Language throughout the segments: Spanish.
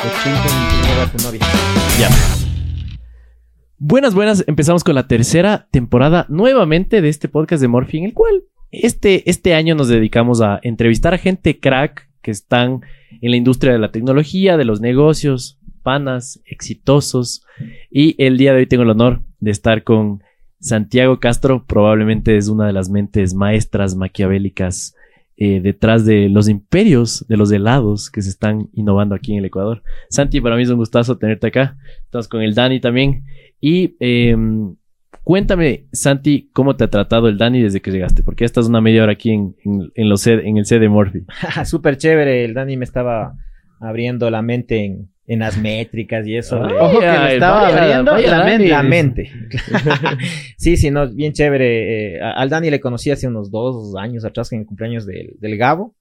80 a tu novia. Ya. Buenas, buenas. Empezamos con la tercera temporada nuevamente de este podcast de Morphy, en el cual este, este año nos dedicamos a entrevistar a gente crack que están en la industria de la tecnología, de los negocios, panas, exitosos. Y el día de hoy tengo el honor de estar con Santiago Castro, probablemente es una de las mentes maestras maquiavélicas eh, detrás de los imperios de los helados que se están innovando aquí en el Ecuador. Santi, para mí es un gustazo tenerte acá. Estamos con el Dani también. Y em, cuéntame, Santi, cómo te ha tratado el Dani desde que llegaste, porque ya estás una media hora aquí en, en, los en el C de Morphy. Súper chévere, el Dani me estaba abriendo la mente en, en las métricas y eso. Ojo que me estaba abriendo la, mente. sí, sí, no, bien chévere. Eh, al Dani le conocí hace unos dos años atrás, en el cumpleaños del, del Gabo.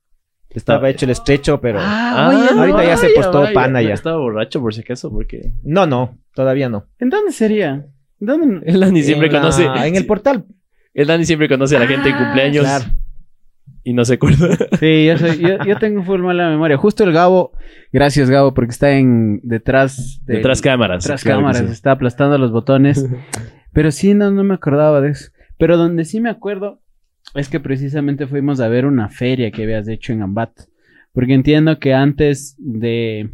Estaba ah. hecho el estrecho, pero ah, ahorita ya se postó pana ya. Estaba borracho por si acaso, porque. No, no, todavía no. ¿En dónde sería? ¿Dónde? El Dani siempre conoce. En el portal. El Dani siempre conoce a la gente en ah, cumpleaños. Claro y no se acuerda. Sí, yo, soy, yo, tengo full mala memoria. Justo el Gabo, gracias Gabo, porque está en detrás de... Detrás cámaras. Detrás cámaras, está aplastando los botones. Pero sí, no, no me acordaba de eso. Pero donde sí me acuerdo es que precisamente fuimos a ver una feria que habías hecho en Ambat. Porque entiendo que antes de,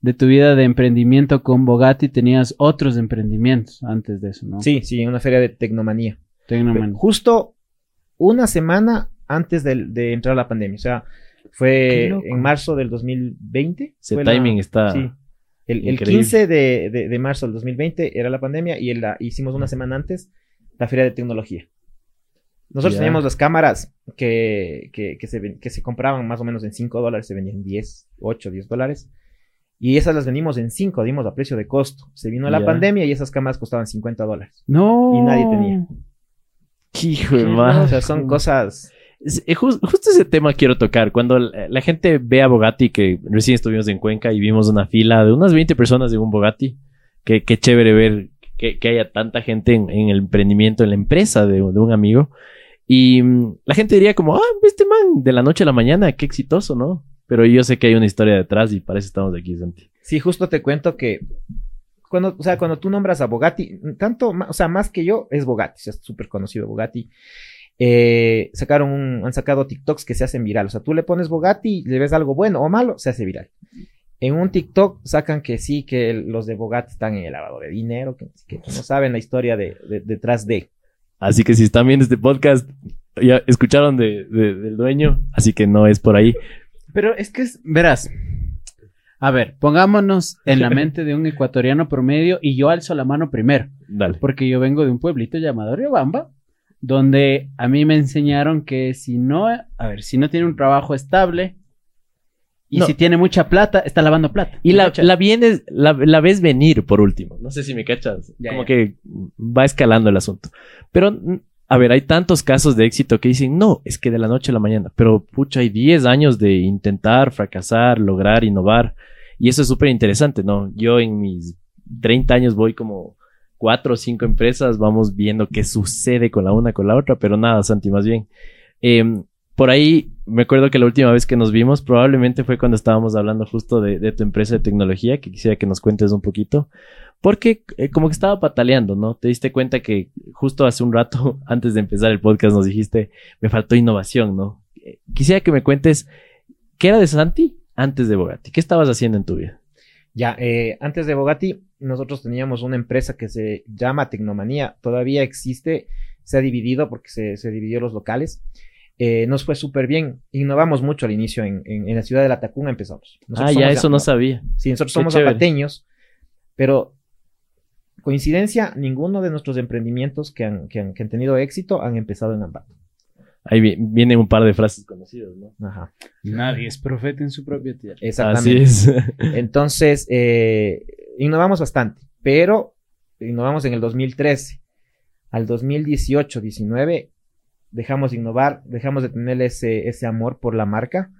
de tu vida de emprendimiento con Bogatti tenías otros emprendimientos antes de eso, ¿no? Sí, sí, una feria de tecnomanía. Tecnomanía. Justo una semana antes de, entrar la pandemia. O sea, fue en marzo del 2020. Ese timing está. Sí. El, 15 de, marzo del 2020 era la pandemia y la, hicimos una semana antes la feria de tecnología. Nosotros teníamos las cámaras que, que, se, que se compraban más o menos en 5 dólares, se vendían en 10, 8, 10 dólares. Y esas las vendimos en 5, dimos a precio de costo. Se vino la pandemia y esas cámaras costaban 50 dólares. No. Y nadie tenía. Hijo de O sea, son cosas justo ese tema quiero tocar. Cuando la, gente ve a Bogatti, que recién estuvimos en Cuenca y vimos una fila de unas 20 personas de un Bogatti, qué chévere ver que, haya tanta gente en, el emprendimiento, en la empresa de, un amigo. Y mm, la gente diría como, ah, este man de la noche a la mañana, qué exitoso, ¿no? Pero yo sé que hay una historia detrás y para eso estamos aquí, Santi. Sí, justo te cuento que cuando, o sea, cuando tú nombras a Bogatti, tanto, o sea, más que yo, es Bogatti, es súper conocido Bogatti. Eh, sacaron han sacado TikToks que se hacen viral. O sea, tú le pones Bogatti, le ves algo bueno o malo, se hace viral. En un TikTok sacan que sí, que los de Bogatti están en el lavado de dinero, que, no saben la historia de, detrás de. Así que si están viendo este podcast, ya escucharon del dueño, así que no es por ahí. Pero es que es, verás, a ver, pongámonos en la mente de un ecuatoriano promedio y yo alzo la mano primero. Dale. Porque yo vengo de un pueblito llamado Riobamba, donde a mí me enseñaron que si no, a ver, si no tiene un trabajo estable y si tiene mucha plata, está lavando plata. Y la, la vienes, la, ves venir por último. No sé si me cachas. Como que va escalando el asunto. Pero, a ver, hay tantos casos de éxito que dicen, no, es que de la noche a la mañana. Pero, pucha, hay 10 años de intentar, fracasar, lograr, innovar. Y eso es súper interesante, ¿no? Yo en mis 30 años voy como cuatro o cinco empresas, vamos viendo qué sucede con la una, con la otra, pero nada, Santi, más bien. Em, por ahí me acuerdo que la última vez que nos vimos probablemente fue cuando estábamos hablando justo de, tu empresa de tecnología, que quisiera que nos cuentes un poquito, porque eh, como que estaba pataleando, ¿no? Te diste cuenta que justo hace un rato, antes de empezar el podcast, nos dijiste, me faltó innovación, ¿no? Eh, quisiera que me cuentes, ¿qué era de Santi antes de Bogatti? ¿Qué estabas haciendo en tu vida? Ya, eh, antes de Bogatti, nosotros teníamos una empresa que se llama Tecnomanía, todavía existe, se ha dividido porque se, dividió los locales. Eh, nos fue súper bien, innovamos mucho al inicio en, la ciudad de La Tacunga empezamos. ah, ya eso no sabía. Sí, nosotros somos apateños, pero coincidencia, ninguno de nuestros emprendimientos que han, tenido éxito han empezado en Ambato. Ahí viene un par de frases conocidas, ¿no? Ajá. Nadie es profeta en su propia tierra. Exactamente. Así es. Entonces, eh, innovamos bastante, pero innovamos en el 2013. Al 2018, 19, dejamos de innovar, dejamos de tener ese, ese amor por la marca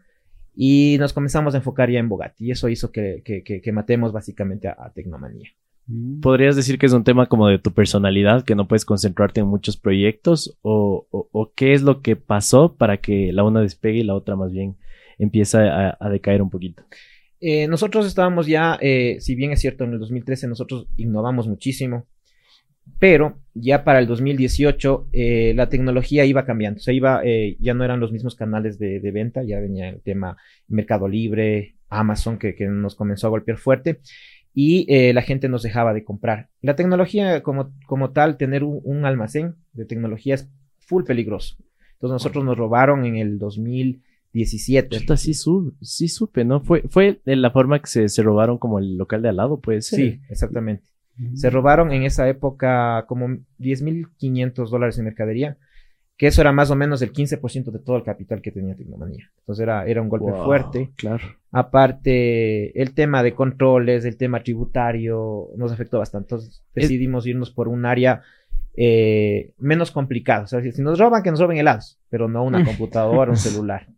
y nos comenzamos a enfocar ya en Bogatti. Y eso hizo que, que, matemos básicamente a, Tecnomanía. Mm. ¿Podrías decir que es un tema como de tu personalidad, que no puedes concentrarte en muchos proyectos? ¿O, o, qué es lo que pasó para que la una despegue y la otra más bien empiece a, a decaer un poquito? eh, nosotros estábamos ya, eh, si bien es cierto, en el 2013 nosotros innovamos muchísimo, pero ya para el 2018 eh, la tecnología iba cambiando, se iba, eh, ya no eran los mismos canales de, de, venta, ya venía el tema Mercado Libre, Amazon, que, que nos comenzó a golpear fuerte, y eh, la gente nos dejaba de comprar. La tecnología como, como tal, tener un, un almacén de tecnología es full peligroso. Entonces nosotros nos robaron en el 2017. Chuta, sí, sub, sí supe, ¿no? Fue, fue de la forma que se, se robaron como el local de al lado, puede ser. Sí, exactamente. Se robaron en esa época como 10.500 dólares en mercadería, que eso era más o menos el 15% de todo el capital que tenía Tecnomanía. Entonces era, era un golpe Wow, fuerte. Claro. Aparte, el tema de controles, el tema tributario, nos afectó bastante. Entonces decidimos irnos por un área eh, menos complicada. O sea, si nos roban, que nos roben helados, pero no una computadora, un celular.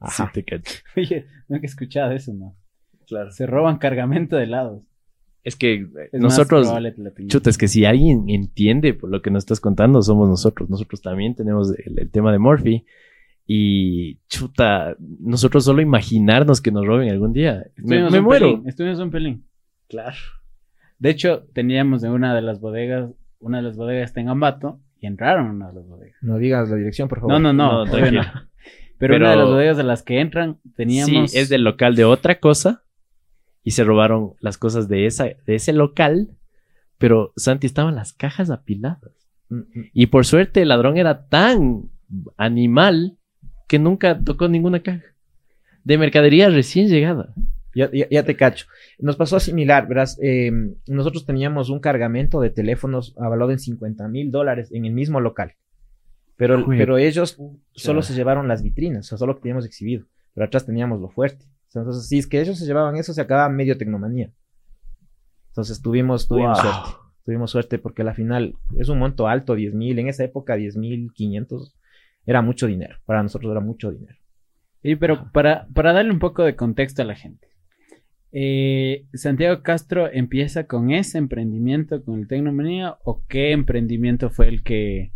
Ajá. Sí, te cacho. Oye, no he escuchado eso, ¿no? Claro. Se roban cargamento de helados. Es que eh, Es nosotros, que es que si alguien entiende por lo que nos estás contando, somos nosotros. Nosotros también tenemos el, el tema de Morphy. Y chuta, nosotros solo imaginarnos que nos roben algún día. Me, Estuvimos me un muero. pelín, estuvimos un pelín. Claro. De hecho, teníamos en una de las bodegas, una de las bodegas está en Ambato, y entraron a una de las bodegas. No digas la dirección, por favor. No, no, no, No, todavía no. Pero, Pero- una de las bodegas de las que entran, teníamos... Sí, es del local de otra cosa. Y se robaron las cosas de, esa, de ese local. Pero, Santi, estaban las cajas apiladas. Mm. Y por suerte el ladrón era tan animal que nunca tocó ninguna caja. De mercadería recién llegada. Ya, ya, ya te cacho. Nos pasó similar, verás. eh, nosotros teníamos un cargamento de teléfonos avalado en 50 mil dólares en el mismo local. Pero, pero ellos solo se llevaron las vitrinas, o sea, solo lo que teníamos exhibido. Pero atrás teníamos lo fuerte. Entonces, si es que ellos se llevaban eso, se acababa medio tecnomanía. Entonces tuvimos, tuvimos Wow. suerte. Tuvimos suerte porque a la final es un monto alto, 10 mil. En esa época, 10 mil 500 era mucho dinero. Para nosotros era mucho dinero. Sí, pero para, para darle un poco de contexto a la gente. eh, Santiago Castro empieza con ese emprendimiento, con el Tecnomanía, o qué emprendimiento fue el que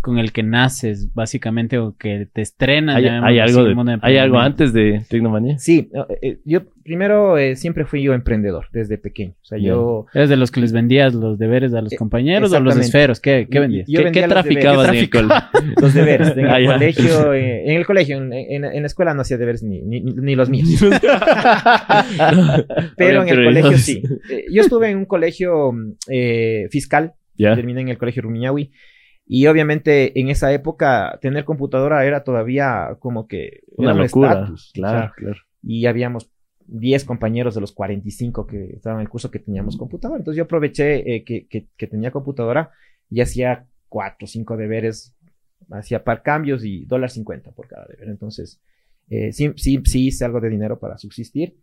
con el que naces, básicamente, o que te estrenas. ¿Hay, hay algo, de- ¿hay algo antes de Tecnomanía? Sí, eh, eh, yo primero eh, siempre fui yo emprendedor desde pequeño. O sea, yo ¿Eres de los que les vendías los deberes a los Eh, compañeros o los exactamente. esferos? ¿Qué, qué vendías? Yo ¿Qué, vendía qué los deberes. traficabas en el ¿Qué cole? los deberes. En Ah, el ya. colegio, eh, en el colegio, en, en- en la escuela no hacía deberes ni, ni, ni los míos. Pero en el colegio sí. Eh, yo estuve en un colegio fiscal, Ya. terminé en el colegio Rumiñahui. Y obviamente en esa época tener computadora era todavía como que Una era un locura. estatus, Claro, o sea, claro. y habíamos 10 compañeros de los 45 que estaban en el curso que teníamos computadora. Entonces yo aproveché eh, que, que- que tenía computadora y hacía 4 o 5 deberes, hacía par cambios y dólar 50 por cada deber. Entonces eh, sí, sí, sí hice algo de dinero para subsistir.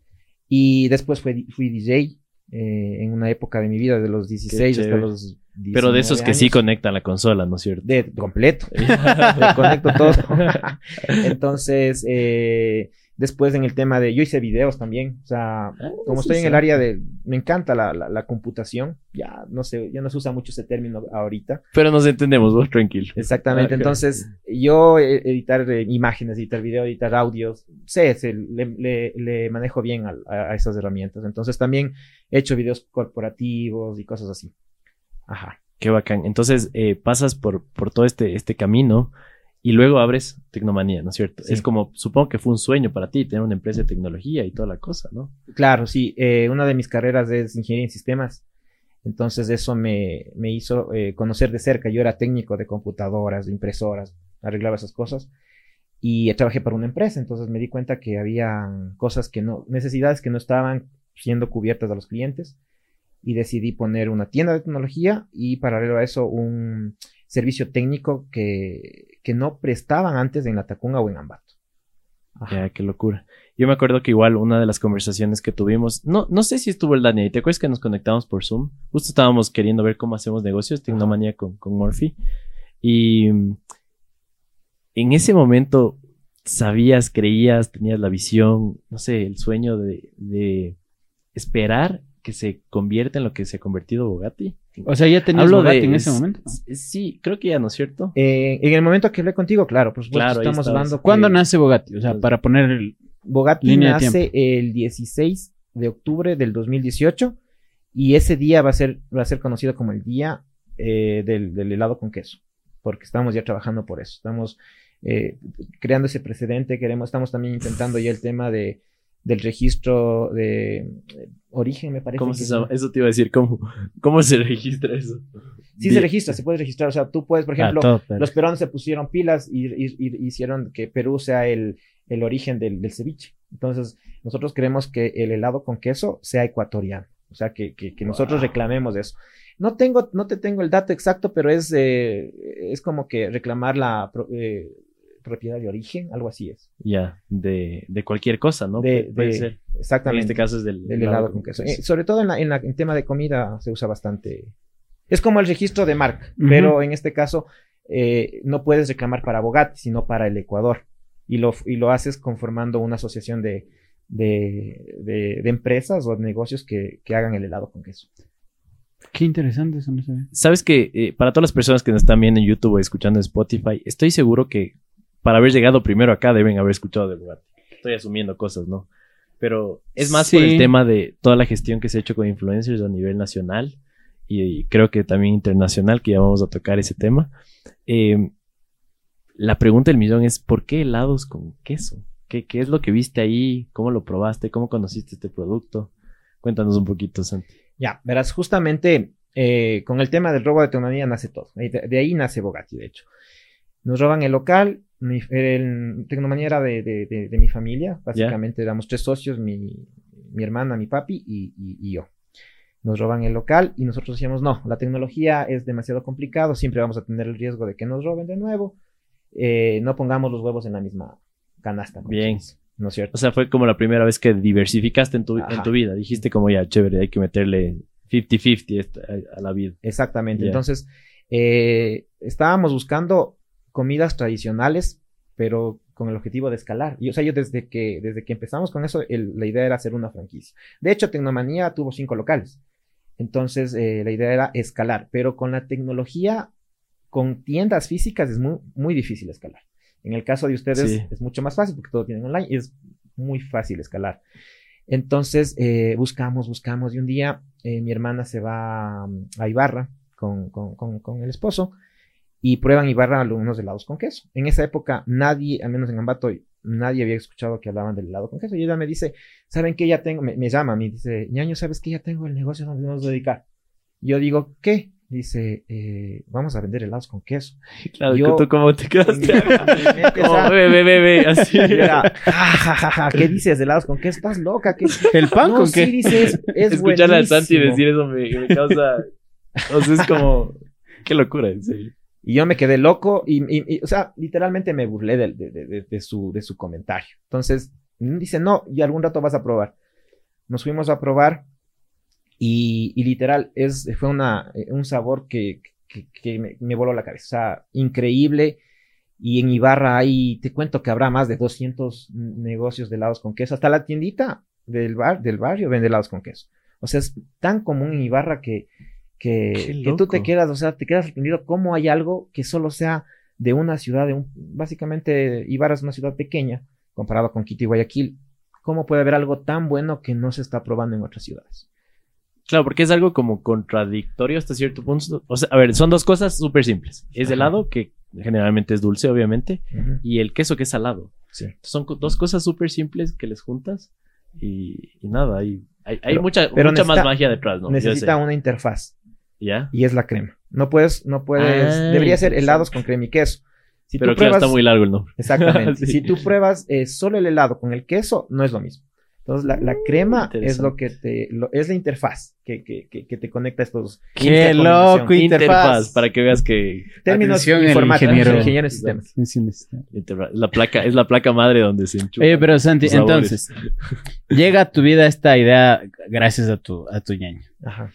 Y después fui, fui DJ eh, en una época de mi vida, de los 16 hasta los 19 Pero de esos que sí años. conectan la consola, ¿no es cierto? De completo. Le conecto todo. Entonces, eh, después en el tema de, yo hice videos también, o sea, como estoy en el área de, me encanta la, la, la computación, ya no sé, ya no se usa mucho ese término ahorita. Pero nos entendemos, vos tranquilo. Exactamente, entonces yo eh, editar eh, imágenes, editar video, editar audios, sé, sé, le, le- le manejo bien a, a esas herramientas. Entonces también he hecho videos corporativos y cosas así. Ajá. Qué bacán. Entonces eh, pasas por, por todo este, este camino y luego abres Tecnomanía, ¿no es cierto? Sí. Es como, supongo que fue un sueño para ti tener una empresa de tecnología y toda la cosa, ¿no? Claro, sí. eh, una de mis carreras es ingeniería en sistemas. Entonces eso me, me hizo eh, conocer de cerca. Yo era técnico de computadoras, de impresoras, arreglaba esas cosas. Y trabajé para una empresa. Entonces me di cuenta que había cosas que no, necesidades que no estaban siendo cubiertas a los clientes. Y decidí poner una tienda de tecnología y paralelo a eso un servicio técnico que, que no prestaban antes en la Tacunga o en Ambato. Ya, qué locura. Yo me acuerdo que igual una de las conversaciones que tuvimos, no, no sé si estuvo el Dani ¿te acuerdas que nos conectamos por Zoom? Justo estábamos queriendo ver cómo hacemos negocios, Tecnomanía con, con Morphy. Y mm, en ese momento sabías, creías, tenías la visión, no sé, el sueño de, de esperar que se convierta en lo que se ha convertido Bogatti. O sea, ya tenías Hablo Bugatti de en ese es- momento. Sí, creo que ya, ¿no es cierto? Eh, en el momento que hablé contigo, claro, por supuesto, Claro, estamos hablando. ¿Cuándo que- nace Bugatti? O sea, para poner el... Bogatti Línea de nace el 16 de octubre del 2018 y ese día va a ser, va a ser conocido como el día eh, del, helado con queso, porque estamos ya trabajando por eso, estamos eh, creando ese precedente, queremos, estamos también intentando ya el tema de, del registro de eh, origen, me parece. ¿Cómo se llama? Eso te iba a decir, ¿cómo, cómo se registra eso? Sí se registra, se puede registrar. O sea, tú puedes, por ah, ejemplo, los peruanos se pusieron pilas y, hicieron que Perú sea el, el origen del, del, ceviche. Entonces, nosotros queremos que el helado con queso sea ecuatoriano. O sea, que, que, nosotros reclamemos eso. No tengo, no te tengo el dato exacto, pero es, eh, es como que reclamar la eh, propiedad de origen, algo así es. Ya, de, de, cualquier cosa, ¿no? De, puede ser. Exactamente. En este caso es del, helado, con queso. Eh, sobre todo en, la, en, la, en tema de comida se usa bastante es como el registro de marca, pero en este caso eh, no puedes reclamar para Bogatti, sino para el Ecuador. Y lo, y lo haces conformando una asociación de, de, empresas o negocios que, hagan el helado con queso. Qué interesante eso, no Sabes que eh, para todas las personas que nos están viendo en YouTube o escuchando en Spotify, estoy seguro que para haber llegado primero acá deben haber escuchado de Bogatti. Estoy asumiendo cosas, ¿no? Pero es más por el tema de toda la gestión que se ha hecho con influencers a nivel nacional y, creo que también internacional, que ya vamos a tocar ese tema. Eh, la pregunta del millón es, ¿por qué helados con queso? ¿Qué, ¿Qué, es lo que viste ahí? ¿Cómo lo probaste? ¿Cómo conociste este producto? Cuéntanos un poquito, Santi. Ya, verás, justamente eh, con el tema del robo de tecnología nace todo. De, ahí nace Bogatti, de hecho. Nos roban el local, mi, el, Tecnomanía era de, de, mi familia, básicamente éramos tres socios, mi, mi hermana, mi papi y, y yo nos roban el local y nosotros decíamos, no, la tecnología es demasiado complicado, siempre vamos a tener el riesgo de que nos roben de nuevo, eh, no pongamos los huevos en la misma canasta. Bien. ¿No es cierto? O sea, fue como la primera vez que diversificaste en tu, en tu vida, dijiste como ya, chévere, hay que meterle 50-50 a, la vida. Exactamente, entonces eh, estábamos buscando comidas tradicionales, pero con el objetivo de escalar. Y, o sea, yo desde que, desde que empezamos con eso, la idea era hacer una franquicia. De hecho, Tecnomanía tuvo cinco locales. Entonces, eh, la idea era escalar, pero con la tecnología, con tiendas físicas es muy, muy difícil escalar. En el caso de ustedes es mucho más fácil porque todo tienen online y es muy fácil escalar. Entonces, eh, buscamos, buscamos y un día eh, mi hermana se va a Ibarra con, con, con, el esposo y prueban Ibarra algunos helados con queso. En esa época nadie, al menos en Ambato, nadie había escuchado que hablaban del helado con queso. Y ella me dice, ¿saben qué? Ya tengo, me, llama, me dice, ñaño, ¿sabes qué? Ya tengo el negocio donde nos dedicar. yo digo, ¿qué? Dice, eh, vamos a vender helados con queso. Claro, yo, ¿tú cómo te quedaste? como, bebé, bebé, así. Era, ¿qué dices? ¿Helados con queso? ¿Estás loca? ¿Qué? ¿El pan con qué? dices, es Escuchar a Santi decir eso me, me causa... O sea, es como... Qué locura, en serio. Y yo me quedé loco y, o sea, literalmente me burlé de, su, de su comentario. Entonces, dice, no, y algún rato vas a probar. Nos fuimos a probar y, literal, es, fue una, un sabor que, que, me, voló la cabeza. Increíble. Y en Ibarra hay, te cuento que habrá más de 200 negocios de helados con queso. Hasta la tiendita del, bar, del barrio vende helados con queso. O sea, es tan común en Ibarra que, que, tú te quedas, o sea, te quedas sorprendido cómo hay algo que solo sea de una ciudad, de un, básicamente Ibarra es una ciudad pequeña comparado con Quito y Guayaquil. ¿Cómo puede haber algo tan bueno que no se está probando en otras ciudades? Claro, porque es algo como contradictorio hasta cierto punto. O sea, a ver, son dos cosas súper simples. Es helado, que generalmente es dulce, obviamente, y el queso, que es salado. Sí. Son dos cosas súper simples que les juntas y, nada, hay, hay, mucha, mucha más magia detrás, ¿no? Necesita una interfaz. Y es la crema. No puedes, no puedes. Ah, debería ser helados con crema y queso. Si Pero claro, está muy largo el nombre. Exactamente. Si tú pruebas eh, solo el helado con el queso, no es lo mismo. Entonces, la, la crema es lo que te, es la interfaz que, que, que, te conecta a estos. ¡Qué loco! Interfaz. Para que veas que. Términos informáticos. Ingeniero, sistemas. La placa, es la placa madre donde se enchufa. Oye, pero Santi, entonces, llega a tu vida esta idea gracias a tu, a tu ñaña. Ajá.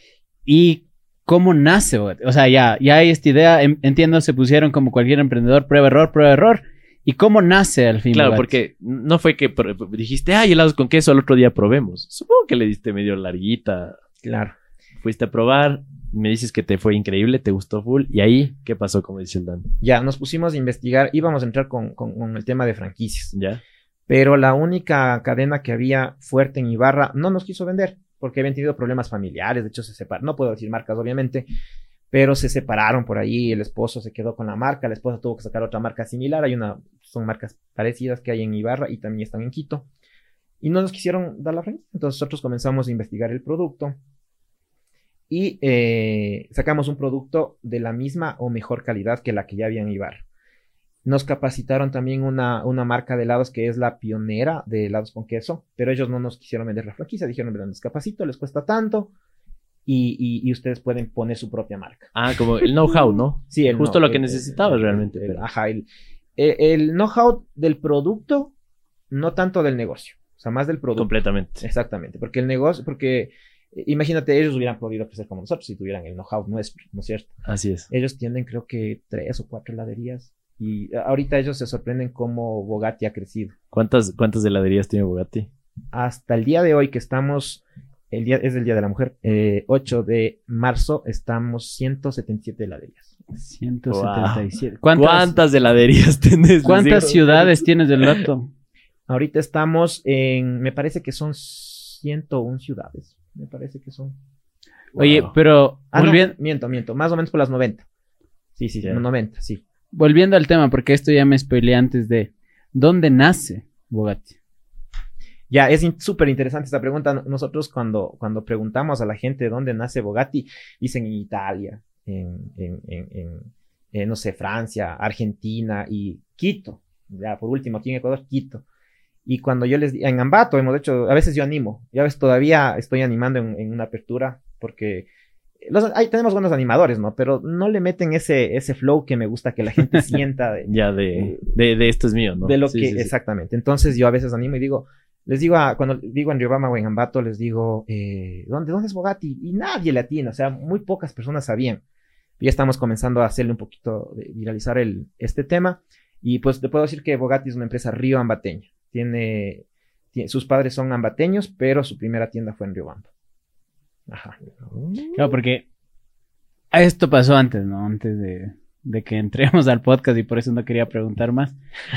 Y ¿Cómo nace? O sea, ya, ya hay esta idea, entiendo, se pusieron como cualquier emprendedor, prueba, error, prueba, error. ¿Y cómo nace al fin? Claro, porque no fue que dijiste, ay, helados con queso, al otro día probemos. Supongo que le diste medio larguita. Claro. Fuiste a probar, me dices que te fue increíble, te gustó full. ¿Y ahí qué pasó, como dice el Dan? Ya, nos pusimos a investigar, íbamos a entrar con, con, el tema de franquicias. Ya. Pero la única cadena que había fuerte en Ibarra no nos quiso vender porque habían tenido problemas familiares, de hecho se separaron, no puedo decir marcas obviamente, pero se separaron por ahí, el esposo se quedó con la marca, la esposa tuvo que sacar otra marca similar, hay una, son marcas parecidas que hay en Ibarra y también están en Quito, y no nos quisieron dar la frente, entonces nosotros comenzamos a investigar el producto y eh, sacamos un producto de la misma o mejor calidad que la que ya había en Ibarra. Nos capacitaron también una, una, marca de helados que es la pionera de helados con queso, pero ellos no nos quisieron vender la franquicia, dijeron, les capacito, les cuesta tanto y, y, ustedes pueden poner su propia marca. Ah, como el know-how, ¿no? Sí, el Justo lo que necesitabas realmente. ajá, el, el know-how del producto, no tanto del negocio, o sea, más del producto. Completamente. Exactamente, porque el negocio, porque eh, imagínate, ellos hubieran podido crecer como nosotros si tuvieran el know-how nuestro, ¿no es cierto? Así es. Ellos tienen creo que tres o cuatro heladerías y ahorita ellos se sorprenden cómo Bogatti ha crecido. ¿Cuántas, cuántas heladerías tiene Bogatti? Hasta el día de hoy que estamos, el día es el Día de la Mujer, 8 eh, de marzo, estamos 177 heladerías. 177. ¿Cuántas, ¿Cuántas heladerías tienes? ¿Cuántas ciudades tienes del rato? Ahorita estamos en, me parece que son 101 ciudades. Me parece que son. Oye, pero... Ah, miento, miento. Más o menos por las 90. Sí, sí, 90, sí volviendo al tema, porque esto ya me spoileé antes de ¿dónde nace Bogatti? Ya, es súper interesante esta pregunta. Nosotros cuando, cuando preguntamos a la gente dónde nace Bogatti, dicen en Italia, en, en, en, no sé, Francia, Argentina y Quito. Ya, por último, aquí en Ecuador, Quito. Y cuando yo les en Ambato hemos hecho, a veces yo animo, ya ves, todavía estoy animando en una apertura porque ahí tenemos buenos animadores, ¿no? Pero no le meten ese, ese flow que me gusta que la gente sienta. De, ya, de, de, de, esto es mío, ¿no? De lo que, exactamente. Entonces yo a veces animo y digo, les digo a, cuando digo en Riobama o en Ambato, les digo, eh, ¿dónde, ¿dónde es Bogatti? Y nadie le atina, o sea, muy pocas personas sabían. Ya estamos comenzando a hacerle un poquito, de viralizar el, este tema. Y pues te puedo decir que Bogatti es una empresa río ambateña. Tiene, tiene, sus padres son ambateños, pero su primera tienda fue en Riobamba. Ajá. Claro, porque esto pasó antes, ¿no? Antes de, que entremos al podcast y por eso no quería preguntar más.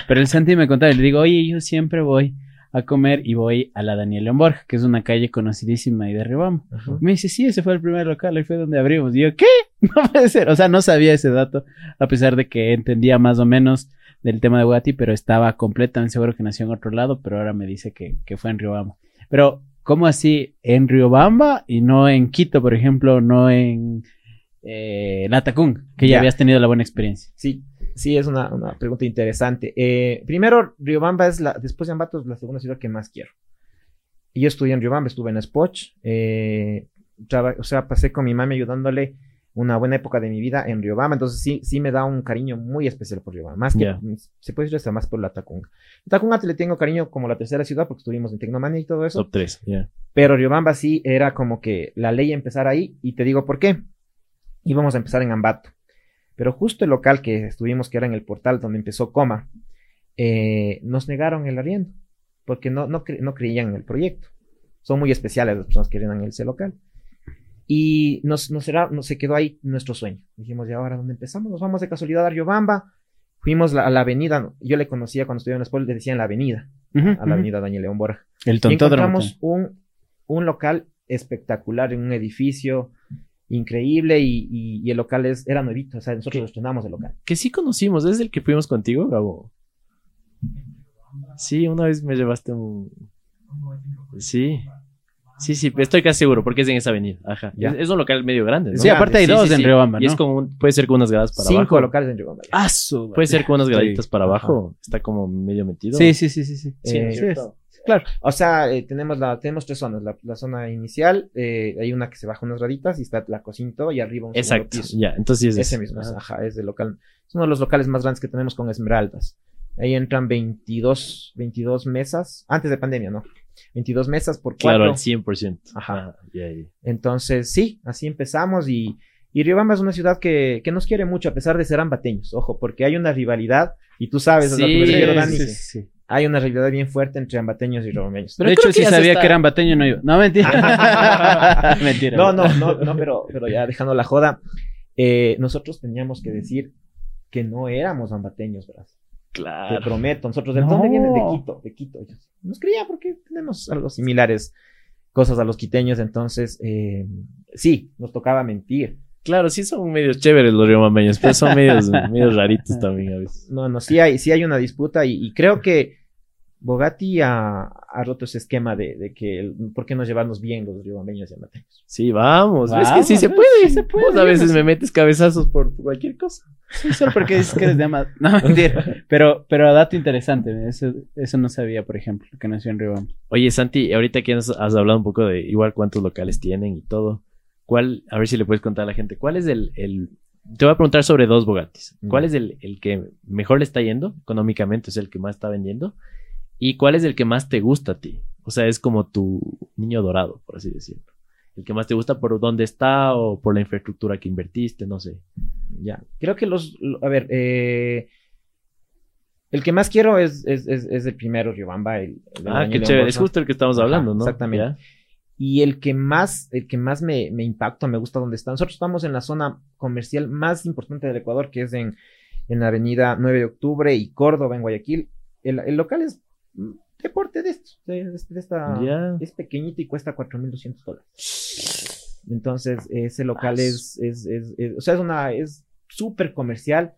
Pero el Santi me contaba y le digo, oye, yo siempre voy a comer y voy a la Daniel León Borja, que es una calle conocidísima y de Ribamo. Me dice, sí, ese fue el primer local, ahí fue donde abrimos. Y yo, ¿qué? No puede ser. O sea, no sabía ese dato, a pesar de que entendía más o menos del tema de Guati, pero estaba completamente seguro que nació en otro lado, pero ahora me dice que, que fue en Riobamba. Pero ¿Cómo así? En Riobamba y no en Quito, por ejemplo, no en eh, Latacún, que ya, habías tenido la buena experiencia. Sí, sí, es una, pregunta interesante. Eh, primero, Riobamba es la, después de Ambato, es la segunda ciudad que más quiero. Y yo estudié en Riobamba, estuve en Spoch, eh, o sea, pasé con mi mami ayudándole una buena época de mi vida en Riobamba, entonces sí, sí me da un cariño muy especial por Riobamba, más que, se puede decir hasta más por la Tacunga. Tacunga te le tengo cariño como la tercera ciudad porque estuvimos en Tecnomania y todo eso. Top 3, yeah. Pero Riobamba sí era como que la ley empezar ahí y te digo por qué. Íbamos a empezar en Ambato, pero justo el local que estuvimos, que era en el portal donde empezó Coma, eh, nos negaron el arriendo porque no, no, no creían en el proyecto. Son muy especiales las personas que en ese local. Y nos, nos, era, nos se quedó ahí nuestro sueño. Dijimos, ¿y ahora dónde empezamos? Nos vamos de casualidad a Riobamba. Fuimos a la avenida, yo le conocía cuando estudiaba en la escuela, le decían la avenida, a la avenida Daniel León Borja. El y encontramos un, un local espectacular en un edificio increíble y, y, el local es, era nuevito, o sea, nosotros estrenamos el local. Que sí conocimos, ¿es el que fuimos contigo, Gabo? Sí, una vez me llevaste un... Sí. Sí, sí, estoy casi seguro, porque es en esa avenida. Ajá. Es, un local medio grande. ¿no? Sí, aparte hay dos en Riobamba, ¿no? Y es como, puede ser con unas gradas para abajo. Cinco locales en Riobamba. Ah, su, Puede ser con unas graditas para abajo. Está como medio metido. Sí, sí, sí, sí. sí. Eh, claro. O sea, eh, tenemos, la, tenemos tres zonas. La, zona inicial, eh, hay una que se baja unas graditas y está la cocina y arriba un Exacto. Piso. Ya, entonces es ese. mismo. Ajá. es el local. Es uno de los locales más grandes que tenemos con Esmeraldas. Ahí entran 22, 22 mesas. Antes de pandemia, ¿no? 22 mesas por cuatro. Claro, al 100%. Ajá. Ah, Entonces, sí, así empezamos y, y Riobamba es una ciudad que, que, nos quiere mucho a pesar de ser ambateños, ojo, porque hay una rivalidad y tú sabes, sí, Dani, sí, sí, hay una rivalidad bien fuerte entre ambateños y riobambeños. de hecho, si sabía que era ambateño, no iba. No, mentira. mentira. No, no, no, no, pero, pero ya dejando la joda, eh, nosotros teníamos que decir que no éramos ambateños, ¿verdad? Claro. Te prometo. Nosotros, ¿de dónde vienen? De Quito, de Quito. Nos creía porque tenemos algo similares cosas a los quiteños, entonces, eh, sí, nos tocaba mentir. Claro, sí son medios chéveres los riobambeños, pero son medios, medios raritos también a veces. No, no, sí hay, sí hay una disputa y creo que Bogatti ha, roto ese esquema de, que por qué no llevarnos bien los riobambeños y amateños. Sí, vamos, es que sí se puede, se puede. a veces me metes cabezazos por cualquier cosa. Sí, solo porque dices que eres de. No, mentira. Pero, pero dato interesante, eso, eso no sabía, por ejemplo, que nació en Riobamba. Oye, Santi, ahorita que has, hablado un poco de igual cuántos locales tienen y todo, ¿cuál, a ver si le puedes contar a la gente, cuál es el, el te voy a preguntar sobre dos Bogattis. ¿Cuál es el, el que mejor le está yendo económicamente? Es el que más está vendiendo. ¿Y cuál es el que más te gusta a ti? O sea, es como tu niño dorado, por así decirlo. El que más te gusta por dónde está o por la infraestructura que invertiste, no sé. Ya, creo que los, a ver, eh, el que más quiero es, es, es, el primero, Riobamba. El, ah, qué chévere, es justo el que estamos hablando, ¿no? Exactamente. Y el que más, el que más me, me impacta, me gusta dónde está. Nosotros estamos en la zona comercial más importante del Ecuador, que es en, en la avenida 9 de octubre y Córdoba, en Guayaquil. El, el local es deporte de esto, de, esta, es pequeñito y cuesta 4.200 dólares. Entonces, ese local es, es, es, o sea, es una, es súper comercial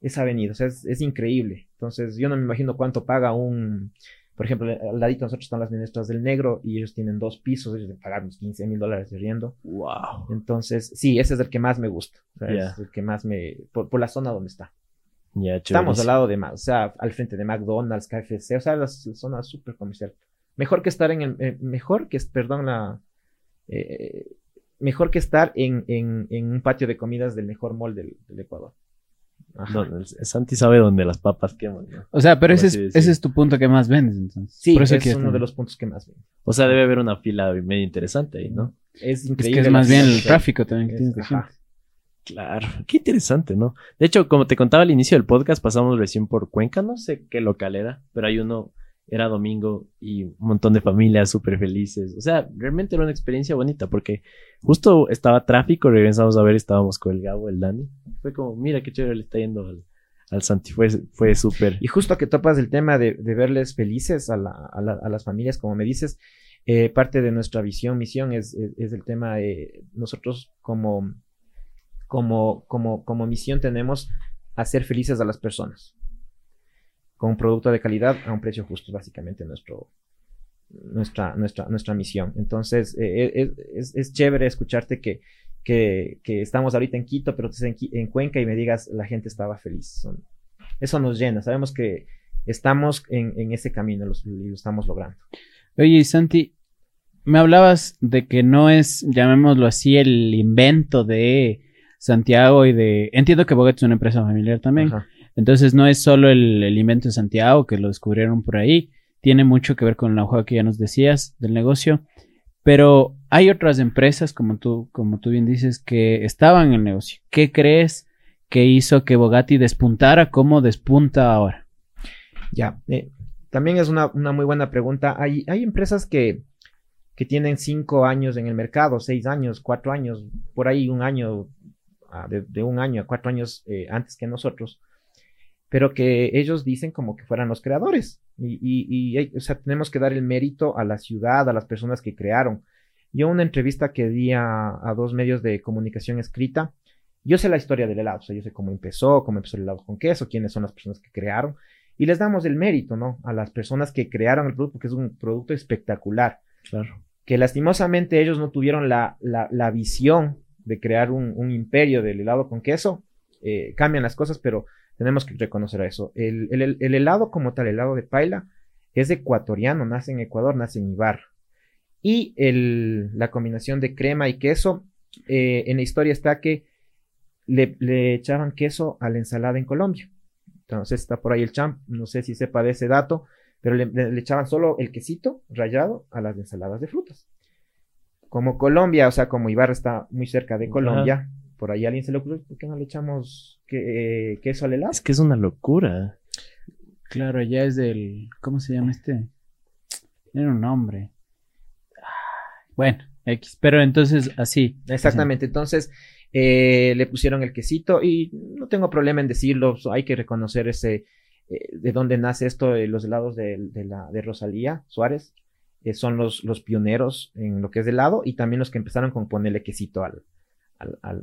esa avenida, o sea, es, increíble. Entonces, yo no me imagino cuánto paga un, por ejemplo, al ladito nosotros están las ministras del negro y ellos tienen dos pisos, ellos deben pagar unos 15 mil dólares de riendo. Wow. Entonces, sí, ese es el que más me gusta, es el que más me, por la zona donde está. Estamos al lado de, o sea, al frente de McDonald's, KFC, o sea, la, zona súper comercial. Mejor que estar en el, eh, mejor que, perdón, la, eh, mejor que estar en, en, un patio de comidas del mejor mall del, Ecuador. Santi sabe dónde las papas queman. O sea, pero ese es, ese es tu punto que más vendes, entonces. Sí, es uno de los puntos que más vendo. O sea, debe haber una fila medio interesante ahí, ¿no? Es increíble. Es que es más bien el tráfico también que tienes que Claro, qué interesante, ¿no? De hecho, como te contaba al inicio del podcast, pasamos recién por Cuenca, no sé qué local era, pero hay uno, era domingo y un montón de familias súper felices. O sea, realmente era una experiencia bonita porque justo estaba tráfico, regresamos a ver, estábamos con el Gabo, el Dani. Fue como, mira qué chévere le está yendo al, Santi, fue, fue súper. Y justo que topas el tema de, verles felices a, las familias, como me dices, eh, parte de nuestra visión, misión es, es el tema de nosotros como como, como, como misión tenemos hacer felices a las personas con un producto de calidad a un precio justo, básicamente nuestro, nuestra, nuestra, nuestra misión. Entonces, eh, eh, es, es, chévere escucharte que, que, que, estamos ahorita en Quito, pero en, en, Cuenca y me digas, la gente estaba feliz. eso nos llena, sabemos que estamos en, en ese camino y lo estamos logrando. Oye, Santi, me hablabas de que no es, llamémoslo así, el invento de Santiago y de... Entiendo que Bogat es una empresa familiar también. Entonces no es solo el, invento de Santiago que lo descubrieron por ahí. Tiene mucho que ver con la hoja que ya nos decías del negocio. Pero hay otras empresas, como tú, como tú bien dices, que estaban en el negocio. ¿Qué crees que hizo que Bogatti despuntara como despunta ahora? Ya, eh, también es una, muy buena pregunta. Hay, hay empresas que, que tienen cinco años en el mercado, seis años, cuatro años, por ahí un año de, un año a cuatro años eh, antes que nosotros, pero que ellos dicen como que fueran los creadores. Y, o sea, tenemos que dar el mérito a la ciudad, a las personas que crearon. Yo una entrevista que di a, dos medios de comunicación escrita, yo sé la historia del helado, o sea, yo sé cómo empezó, cómo empezó el helado con queso, quiénes son las personas que crearon, y les damos el mérito, ¿no? A las personas que crearon el producto, porque es un producto espectacular. Claro. Que lastimosamente ellos no tuvieron la, la, la visión de crear un, imperio del helado con queso, eh, cambian las cosas, pero tenemos que reconocer eso. El, helado como tal, el helado de paila, es ecuatoriano, nace en Ecuador, nace en Ibar. Y la combinación de crema y queso, eh, en la historia está que le, echaban queso a la ensalada en Colombia. Entonces está por ahí el champ, no sé si sepa de ese dato, pero le, le echaban solo el quesito rallado a las ensaladas de frutas como Colombia, o sea, como Ibarra está muy cerca de Colombia, por ahí alguien se le ocurrió, ¿por qué no le echamos que, eh, queso al helado? Es que es una locura. Claro, ya es del, ¿cómo se llama este? Tiene un nombre. Bueno, X, pero entonces así. Exactamente, entonces eh, le pusieron el quesito y no tengo problema en decirlo, hay que reconocer ese, eh, de dónde nace esto, de los helados de, la, de Rosalía Suárez, eh, son los, los pioneros en lo que es helado y también los que empezaron con ponerle quesito al, al,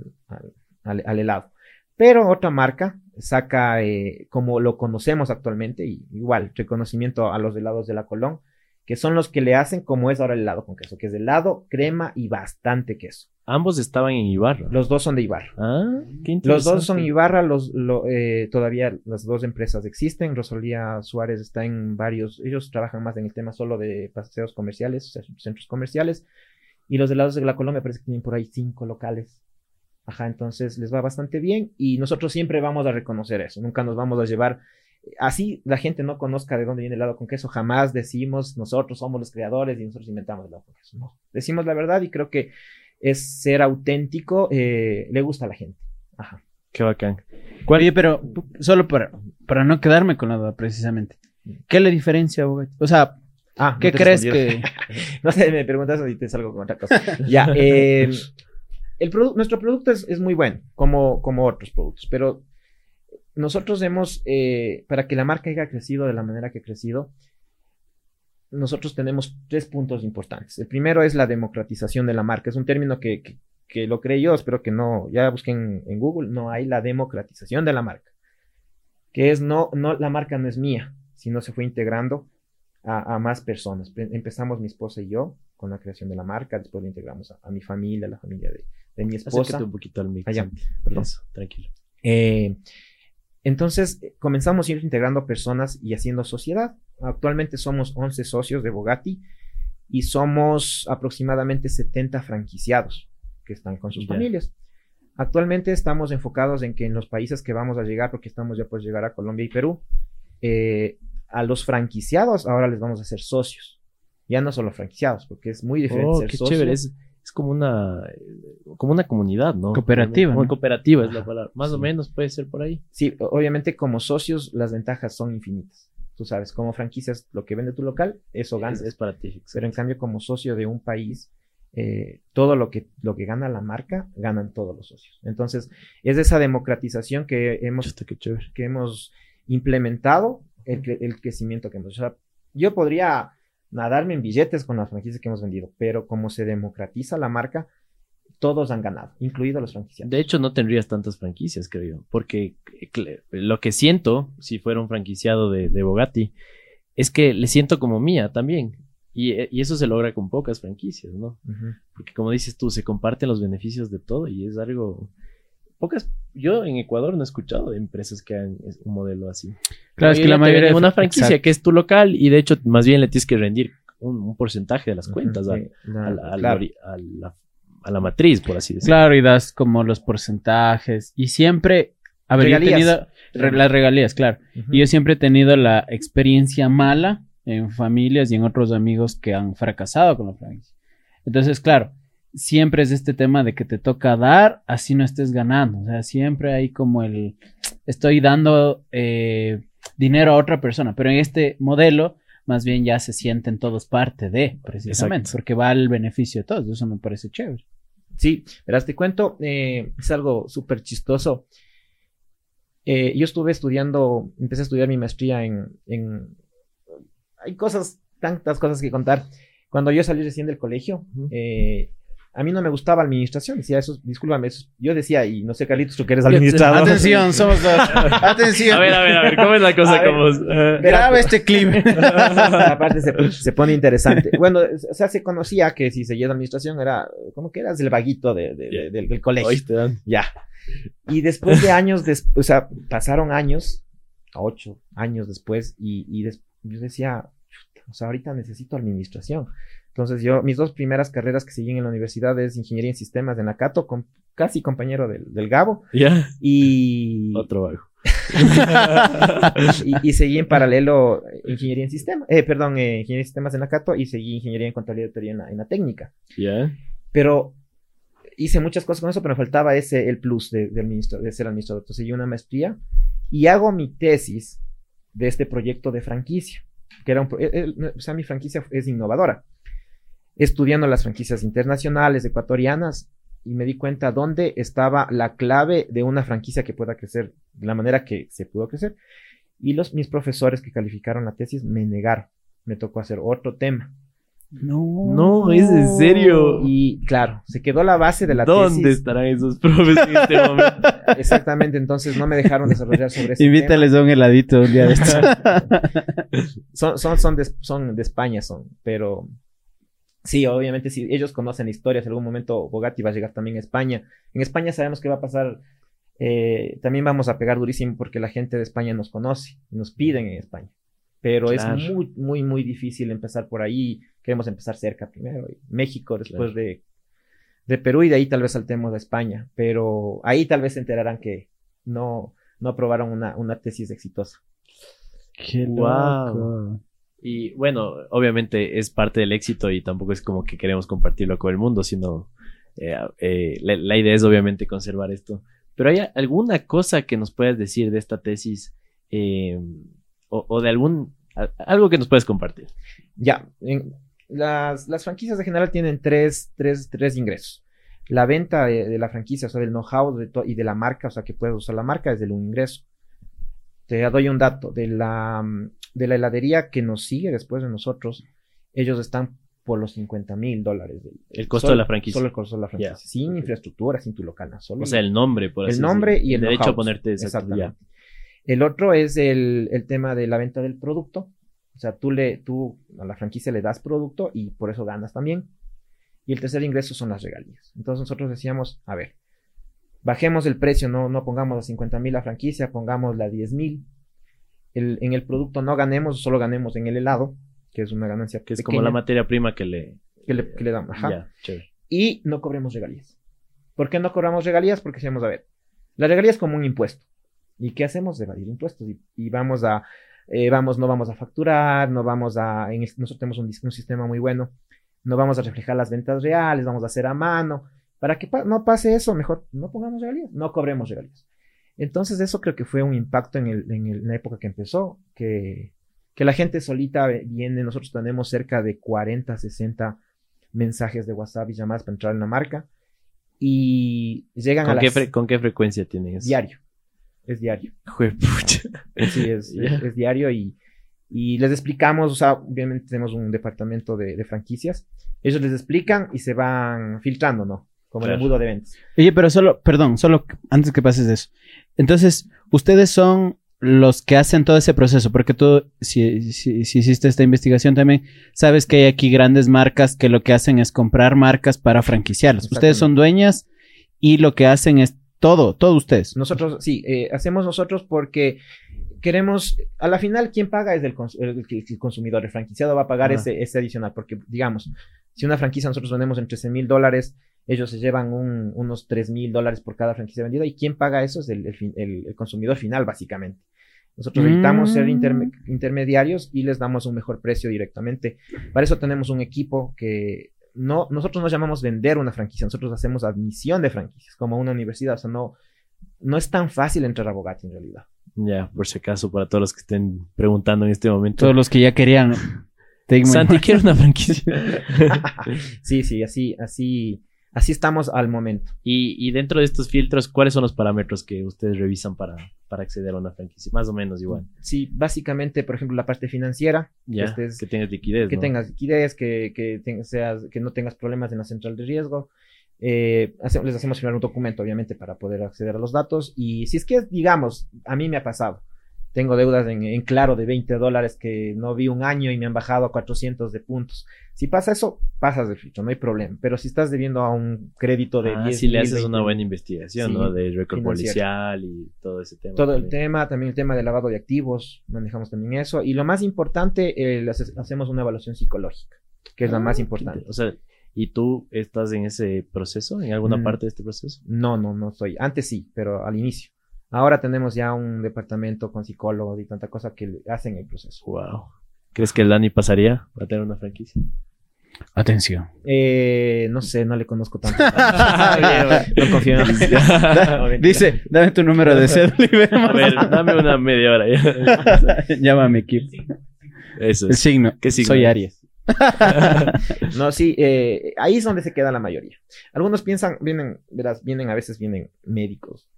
al, helado. Pero otra marca saca, eh, como lo conocemos actualmente, y igual, reconocimiento a los helados de la Colón, que son los que le hacen como es ahora el helado con queso, que es helado, crema y bastante queso. Ambos estaban en Ibarra. Los dos son de Ibarra. Ah, qué interesante. Los dos son Ibarra, los, eh, todavía las dos empresas existen. Rosalía Suárez está en varios, ellos trabajan más en el tema solo de paseos comerciales, o sea, centros comerciales. Y los helados de la Colombia parece que tienen por ahí cinco locales. Ajá, entonces les va bastante bien y nosotros siempre vamos a reconocer eso. Nunca nos vamos a llevar así la gente no conozca de dónde viene el helado con queso, jamás decimos nosotros somos los creadores y nosotros inventamos el helado con queso. No, decimos la verdad y creo que es ser auténtico, eh, le gusta a la gente. Ajá. Qué bacán. Oye, pero solo para, para no quedarme con la duda precisamente. ¿Qué le diferencia, O sea, ah, ¿qué crees que...? no sé, me preguntas y te salgo con otra cosa. ya, eh, el nuestro producto es, es, muy bueno, como, como otros productos, pero nosotros hemos, eh, para que la marca haya crecido de la manera que ha crecido, nosotros tenemos tres puntos importantes. El primero es la democratización de la marca. Es un término que, lo creé yo, espero que no, ya busquen en Google, no hay la democratización de la marca. Que es no, no, la marca no es mía, sino se fue integrando a, más personas. Empezamos mi esposa y yo con la creación de la marca, después lo integramos a, mi familia, a la familia de, mi esposa. Acércate un poquito al micro. perdón. tranquilo. Eh, entonces eh, comenzamos a ir integrando personas y haciendo sociedad. Actualmente somos 11 socios de Bogatti y somos aproximadamente 70 franquiciados que están con sus familias. Actualmente estamos enfocados en que en los países que vamos a llegar, porque estamos ya pues llegar a Colombia y Perú, eh, a los franquiciados ahora les vamos a hacer socios. Ya no solo franquiciados, porque es muy diferente oh, ser qué Chévere es como una, como una comunidad, ¿no? Cooperativa. Como, cooperativa es la palabra. Más o menos puede ser por ahí. Sí, obviamente como socios las ventajas son infinitas. Tú sabes, como franquicias, lo que vende tu local, eso ganas. Es, para ti. Pero en cambio, como socio de un país, eh, todo lo que, lo que gana la marca, ganan todos los socios. Entonces, es esa democratización que hemos, que hemos implementado, el, el crecimiento que hemos. O sea, yo podría nadarme en billetes con las franquicias que hemos vendido, pero como se democratiza la marca, todos han ganado, incluidos los franquiciados. De hecho, no tendrías tantas franquicias, creo yo, porque lo que siento, si fuera un franquiciado de, de Bogatti, es que le siento como mía también. Y, eso se logra con pocas franquicias, ¿no? Porque como dices tú, se comparten los beneficios de todo y es algo... Pocas, yo en Ecuador no he escuchado de empresas que hagan un modelo así. Claro, es que la mayoría de una franquicia que es tu local y de hecho más bien le tienes que rendir un, porcentaje de las cuentas a, la, matriz, por así decirlo. Claro, y das como los porcentajes y siempre habría tenido las regalías, claro. Y yo siempre he tenido la experiencia mala en familias y en otros amigos que han fracasado con la franquicia. Entonces, claro, siempre es este tema de que te toca dar, así no estés ganando. O sea, siempre hay como el, estoy dando eh, dinero a otra persona, pero en este modelo más bien ya se sienten todos parte de, precisamente, porque va al beneficio de todos. Eso me parece chévere. Sí, verás, te cuento, eh, es algo súper chistoso. Eh, yo estuve estudiando, empecé a estudiar mi maestría en, en, Hay cosas, tantas cosas que contar. Cuando yo salí recién del colegio, eh, a mí no me gustaba administración. Decía eso, discúlpame, eso, yo decía, y no sé, Carlitos, tú que eres administrador. Atención, somos dos. Atención. A ver, a ver, a ver, ¿cómo es la cosa? Como, Graba este clip. Aparte se, se, pone interesante. Bueno, o sea, se conocía que si seguías administración era, como que eras el vaguito de, de, del, colegio. Ya. Y después de años, o sea, pasaron años, ocho años después, y, y yo decía, o sea, ahorita necesito administración. Entonces yo, mis dos primeras carreras que seguí en la universidad es Ingeniería en Sistemas de Nakato, con, casi compañero del, del Gabo. Ya. Y... Otro bajo. y, seguí en paralelo Ingeniería en Sistemas, eh, perdón, eh, Ingeniería en Sistemas de Nakato y seguí Ingeniería en Contabilidad en la, en la técnica. Ya. Pero hice muchas cosas con eso, pero me faltaba ese, el plus de, de, de ser administrador. Entonces seguí una maestría y hago mi tesis de este proyecto de franquicia, que era eh, eh, o sea, mi franquicia es innovadora estudiando las franquicias internacionales ecuatorianas y me di cuenta dónde estaba la clave de una franquicia que pueda crecer de la manera que se pudo crecer. Y los, mis profesores que calificaron la tesis me negaron. Me tocó hacer otro tema. No. No, es en serio. Y claro, se quedó la base de la tesis. ¿Dónde estarán esos profes en este momento? Exactamente, entonces no me dejaron desarrollar sobre eso. Invítales a un heladito un día de esto. son, son, son, de, son de España, son, pero sí, obviamente, si ellos conocen historias, en algún momento Bogatti va a llegar también a España. En España sabemos que va a pasar, eh, también vamos a pegar durísimo porque la gente de España nos conoce, nos piden en España. Pero es muy, muy, muy difícil empezar por ahí queremos empezar cerca primero. México después de, de, Perú y de ahí tal vez saltemos a España. Pero ahí tal vez se enterarán que no, no aprobaron una, una tesis exitosa. Qué loco. Y bueno, obviamente es parte del éxito y tampoco es como que queremos compartirlo con el mundo, sino eh, eh, la, idea es obviamente conservar esto. Pero hay alguna cosa que nos puedas decir de esta tesis eh, o, o, de algún algo que nos puedes compartir. Ya, en, las, franquicias en general tienen tres, tres, tres ingresos. La venta de, la franquicia, o sea, del know-how y de la marca, o sea, que puedes usar la marca desde un ingreso. Te doy un dato. De la, de la heladería que nos sigue después de nosotros, ellos están por los 50 mil dólares. El costo de la franquicia. Solo el costo de la franquicia. Sin infraestructura, sin tu local. Solo o sea, el nombre, por así El nombre y el, derecho a ponerte Exactamente. El otro es el, el, tema de la venta del producto. O sea, tú, le, tú a la franquicia le das producto y por eso ganas también. Y el tercer ingreso son las regalías. Entonces nosotros decíamos, a ver, bajemos el precio, no, no pongamos a 50 mil la franquicia, pongamos la 10 mil. en el producto no ganemos, solo ganemos en el helado, que es una ganancia Que es como la materia prima que le... Que le, damos, ajá. y no cobremos regalías. ¿Por qué no cobramos regalías? Porque decíamos, a ver, la regalía es como un impuesto. ¿Y qué hacemos? Evadir impuestos. y vamos a, eh, vamos, no vamos a facturar, no vamos a, en, nosotros tenemos un, un, sistema muy bueno, no vamos a reflejar las ventas reales, vamos a hacer a mano. Para que no pase eso, mejor no pongamos regalías, no cobremos regalías. Entonces eso creo que fue un impacto en, el, en, la época que empezó, que, que la gente solita viene, nosotros tenemos cerca de 40, 60 mensajes de WhatsApp y llamadas para entrar en la marca y llegan ¿Con a qué ¿Con qué frecuencia tienen eso? Diario. Es diario. Sí, es, es, diario y, y, les explicamos, o sea, obviamente tenemos un departamento de, franquicias. Ellos les explican y se van filtrando, ¿no? Como el embudo de ventas. Oye, pero solo, perdón, solo antes que pases de eso. Entonces, ustedes son los que hacen todo ese proceso, porque tú, si, si, si, hiciste esta investigación también, sabes que hay aquí grandes marcas que lo que hacen es comprar marcas para franquiciarlas. Ustedes son dueñas y lo que hacen es todo, todo ustedes. Nosotros, sí, eh, hacemos nosotros porque queremos, a la final, quien paga es el, consumidor. El franquiciado va a pagar ese, ese, adicional, porque, digamos, si una franquicia nosotros vendemos en 13 mil dólares, ellos se llevan unos 3 mil dólares por cada franquicia vendida, y quien paga eso es el, consumidor final, básicamente. Nosotros evitamos ser mm. intermediarios y les damos un mejor precio directamente. Para eso tenemos un equipo que no, nosotros nos llamamos vender una franquicia, nosotros hacemos admisión de franquicias, como una universidad, o sea, no, no es tan fácil entrar a Bogati en realidad. Ya, por si acaso, para todos los que estén preguntando en este momento. Todos los que ya querían. Santi quiere una franquicia. sí, sí, así, así, Así estamos al momento. Y, dentro de estos filtros, ¿cuáles son los parámetros que ustedes revisan para, para acceder a una franquicia? Más o menos igual. Sí, básicamente, por ejemplo, la parte financiera. Ya, que, tengas liquidez. Que tengas liquidez, que, que, seas, que no tengas problemas en la central de riesgo. Eh, les hacemos firmar un documento, obviamente, para poder acceder a los datos. Y si es que, digamos, a mí me ha pasado tengo deudas en, claro de 20 dólares que no vi un año y me han bajado a 400 de puntos. Si pasa eso, pasas de filtro, no hay problema. Pero si estás debiendo a un crédito de ah, si le haces una buena investigación, ¿no? De récord policial y todo ese tema. Todo el tema, también el tema de lavado de activos, manejamos también eso. Y lo más importante, eh, hacemos una evaluación psicológica, que es la más ah, importante. O sea, ¿Y tú estás en ese proceso, en alguna mm. parte de este proceso? No, no, no estoy. Antes sí, pero al inicio. Ahora tenemos ya un departamento con psicólogos y tanta cosa que hacen el proceso. Wow. ¿Crees que el Dani pasaría a tener una franquicia? Atención. Eh, no sé, no le conozco tanto. no confío en Dice, dame tu número de cédula. a ver, dame una media hora. Llama a mi equipo. Eso es. El signo. ¿Qué signo? Soy Aries. no, sí, eh, ahí es donde se queda la mayoría. Algunos piensan, vienen, verás, vienen a veces vienen médicos,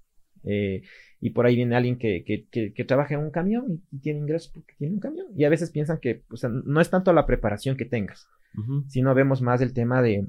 Eh, y por ahí viene alguien que, que, que, trabaja en un camión y, tiene ingresos porque tiene un camión. Y a veces piensan que o sea, no es tanto la preparación que tengas, sino vemos más el tema de,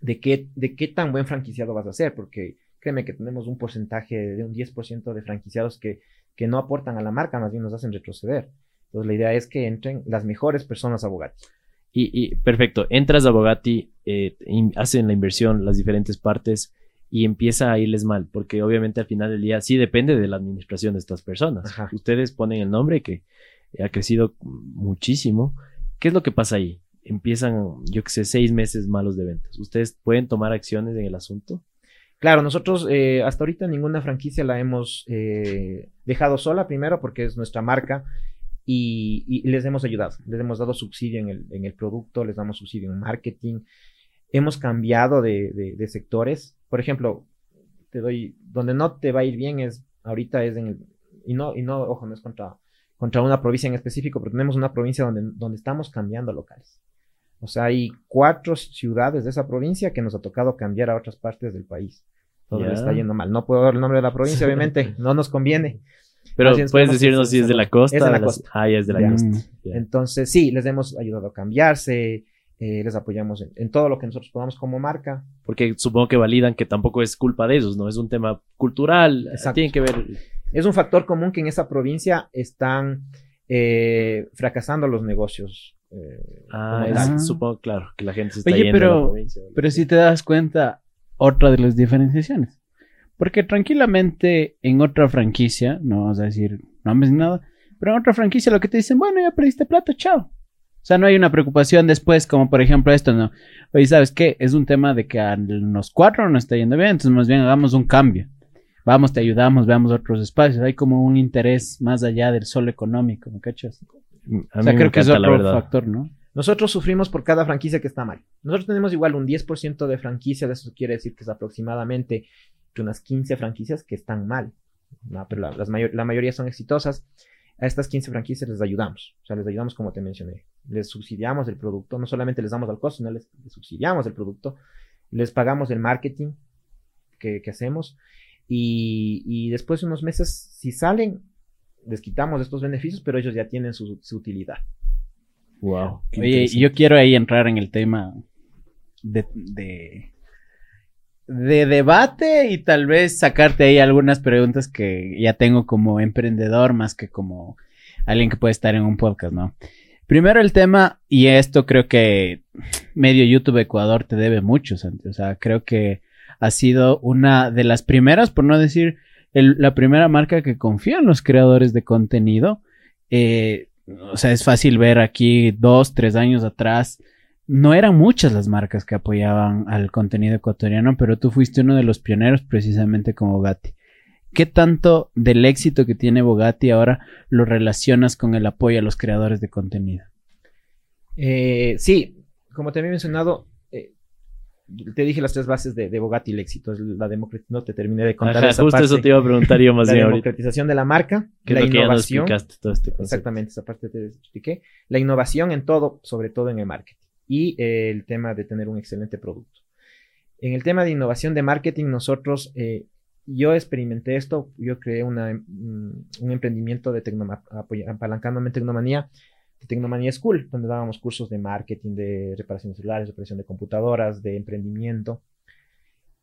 de, qué, de qué tan buen franquiciado vas a ser, porque créeme que tenemos un porcentaje de un 10% de franquiciados que, que no aportan a la marca, más bien nos hacen retroceder. Entonces la idea es que entren las mejores personas a Bogatti. Y, y perfecto, entras a Bogatti, eh, hacen la inversión, las diferentes partes y empieza a irles mal, porque obviamente al final del día sí depende de la administración de estas personas. Ustedes ponen el nombre que ha crecido muchísimo. ¿Qué es lo que pasa ahí? Empiezan, yo que sé, seis meses malos de ventas. ¿Ustedes pueden tomar acciones en el asunto? Claro, nosotros eh, hasta ahorita ninguna franquicia la hemos eh, dejado sola, primero porque es nuestra marca y, les hemos ayudado, les hemos dado subsidio en el, en el producto, les damos subsidio en marketing, hemos cambiado de, de, sectores. Por ejemplo, te doy, donde no te va a ir bien es, ahorita es en el, y no, y no, ojo, no es contra, contra una provincia en específico, pero tenemos una provincia donde, donde estamos cambiando locales. O sea, hay cuatro ciudades de esa provincia que nos ha tocado cambiar a otras partes del país. Todo está yendo mal. No puedo dar el nombre de la provincia, obviamente, no nos conviene. Pero puedes decirnos si es de la costa. Es de la costa. Ah, es de la costa. Entonces, sí, les hemos ayudado a cambiarse, eh, les apoyamos en, todo lo que nosotros podamos como marca. Porque supongo que validan que tampoco es culpa de ellos, ¿no? Es un tema cultural, Exacto. tienen que ver. Es un factor común que en esa provincia están eh, fracasando los negocios. Eh, ah, supongo, claro, que la gente se está Oye, pero, pero si te das cuenta, otra de las diferenciaciones. Porque tranquilamente en otra franquicia, no vamos a decir nombres ni nada, pero en otra franquicia lo que te dicen, bueno, ya perdiste plata, chao. O sea, no hay una preocupación después, como por ejemplo esto, ¿no? Oye, ¿sabes qué? Es un tema de que a los cuatro no está yendo bien, entonces más bien hagamos un cambio. Vamos, te ayudamos, veamos otros espacios. Hay como un interés más allá del solo económico, ¿me cachas? o sea, creo que es otro factor, ¿no? Nosotros sufrimos por cada franquicia que está mal. Nosotros tenemos igual un 10% de franquicias, eso quiere decir que es aproximadamente unas 15 franquicias que están mal. pero la, las la mayoría son exitosas. A estas 15 franquicias les ayudamos. O sea, les ayudamos como te mencioné. Les subsidiamos el producto. No solamente les damos al costo, sino les, subsidiamos el producto. Les pagamos el marketing que, hacemos. Y, después de unos meses, si salen, les quitamos estos beneficios, pero ellos ya tienen su, utilidad. Wow. Oye, yo quiero ahí entrar en el tema de, de debate y tal vez sacarte ahí algunas preguntas que ya tengo como emprendedor más que como alguien que puede estar en un podcast, ¿no? Primero el tema, y esto creo que medio YouTube Ecuador te debe mucho, Santi. O sea, creo que ha sido una de las primeras, por no decir la primera marca que confía en los creadores de contenido. Eh, o sea, es fácil ver aquí dos, tres años atrás no eran muchas las marcas que apoyaban al contenido ecuatoriano, pero tú fuiste uno de los pioneros precisamente como Bogatti. ¿Qué tanto del éxito que tiene Bogatti ahora lo relacionas con el apoyo a los creadores de contenido? Eh, sí, como te había mencionado, eh, te dije las tres bases de, Bogatti el éxito. La democratización, no te terminé de contar. esa justo eso te iba a preguntar yo más La democratización de la marca, la innovación. este exactamente, esa parte te expliqué. La innovación en todo, sobre todo en el marketing y eh, el tema de tener un excelente producto. En el tema de innovación de marketing, nosotros, eh, yo experimenté esto, yo creé una, mm, un emprendimiento de apalancándome en Tecnomanía, de Tecnomanía School, donde dábamos cursos de marketing, de reparación de celulares, reparación de computadoras, de emprendimiento.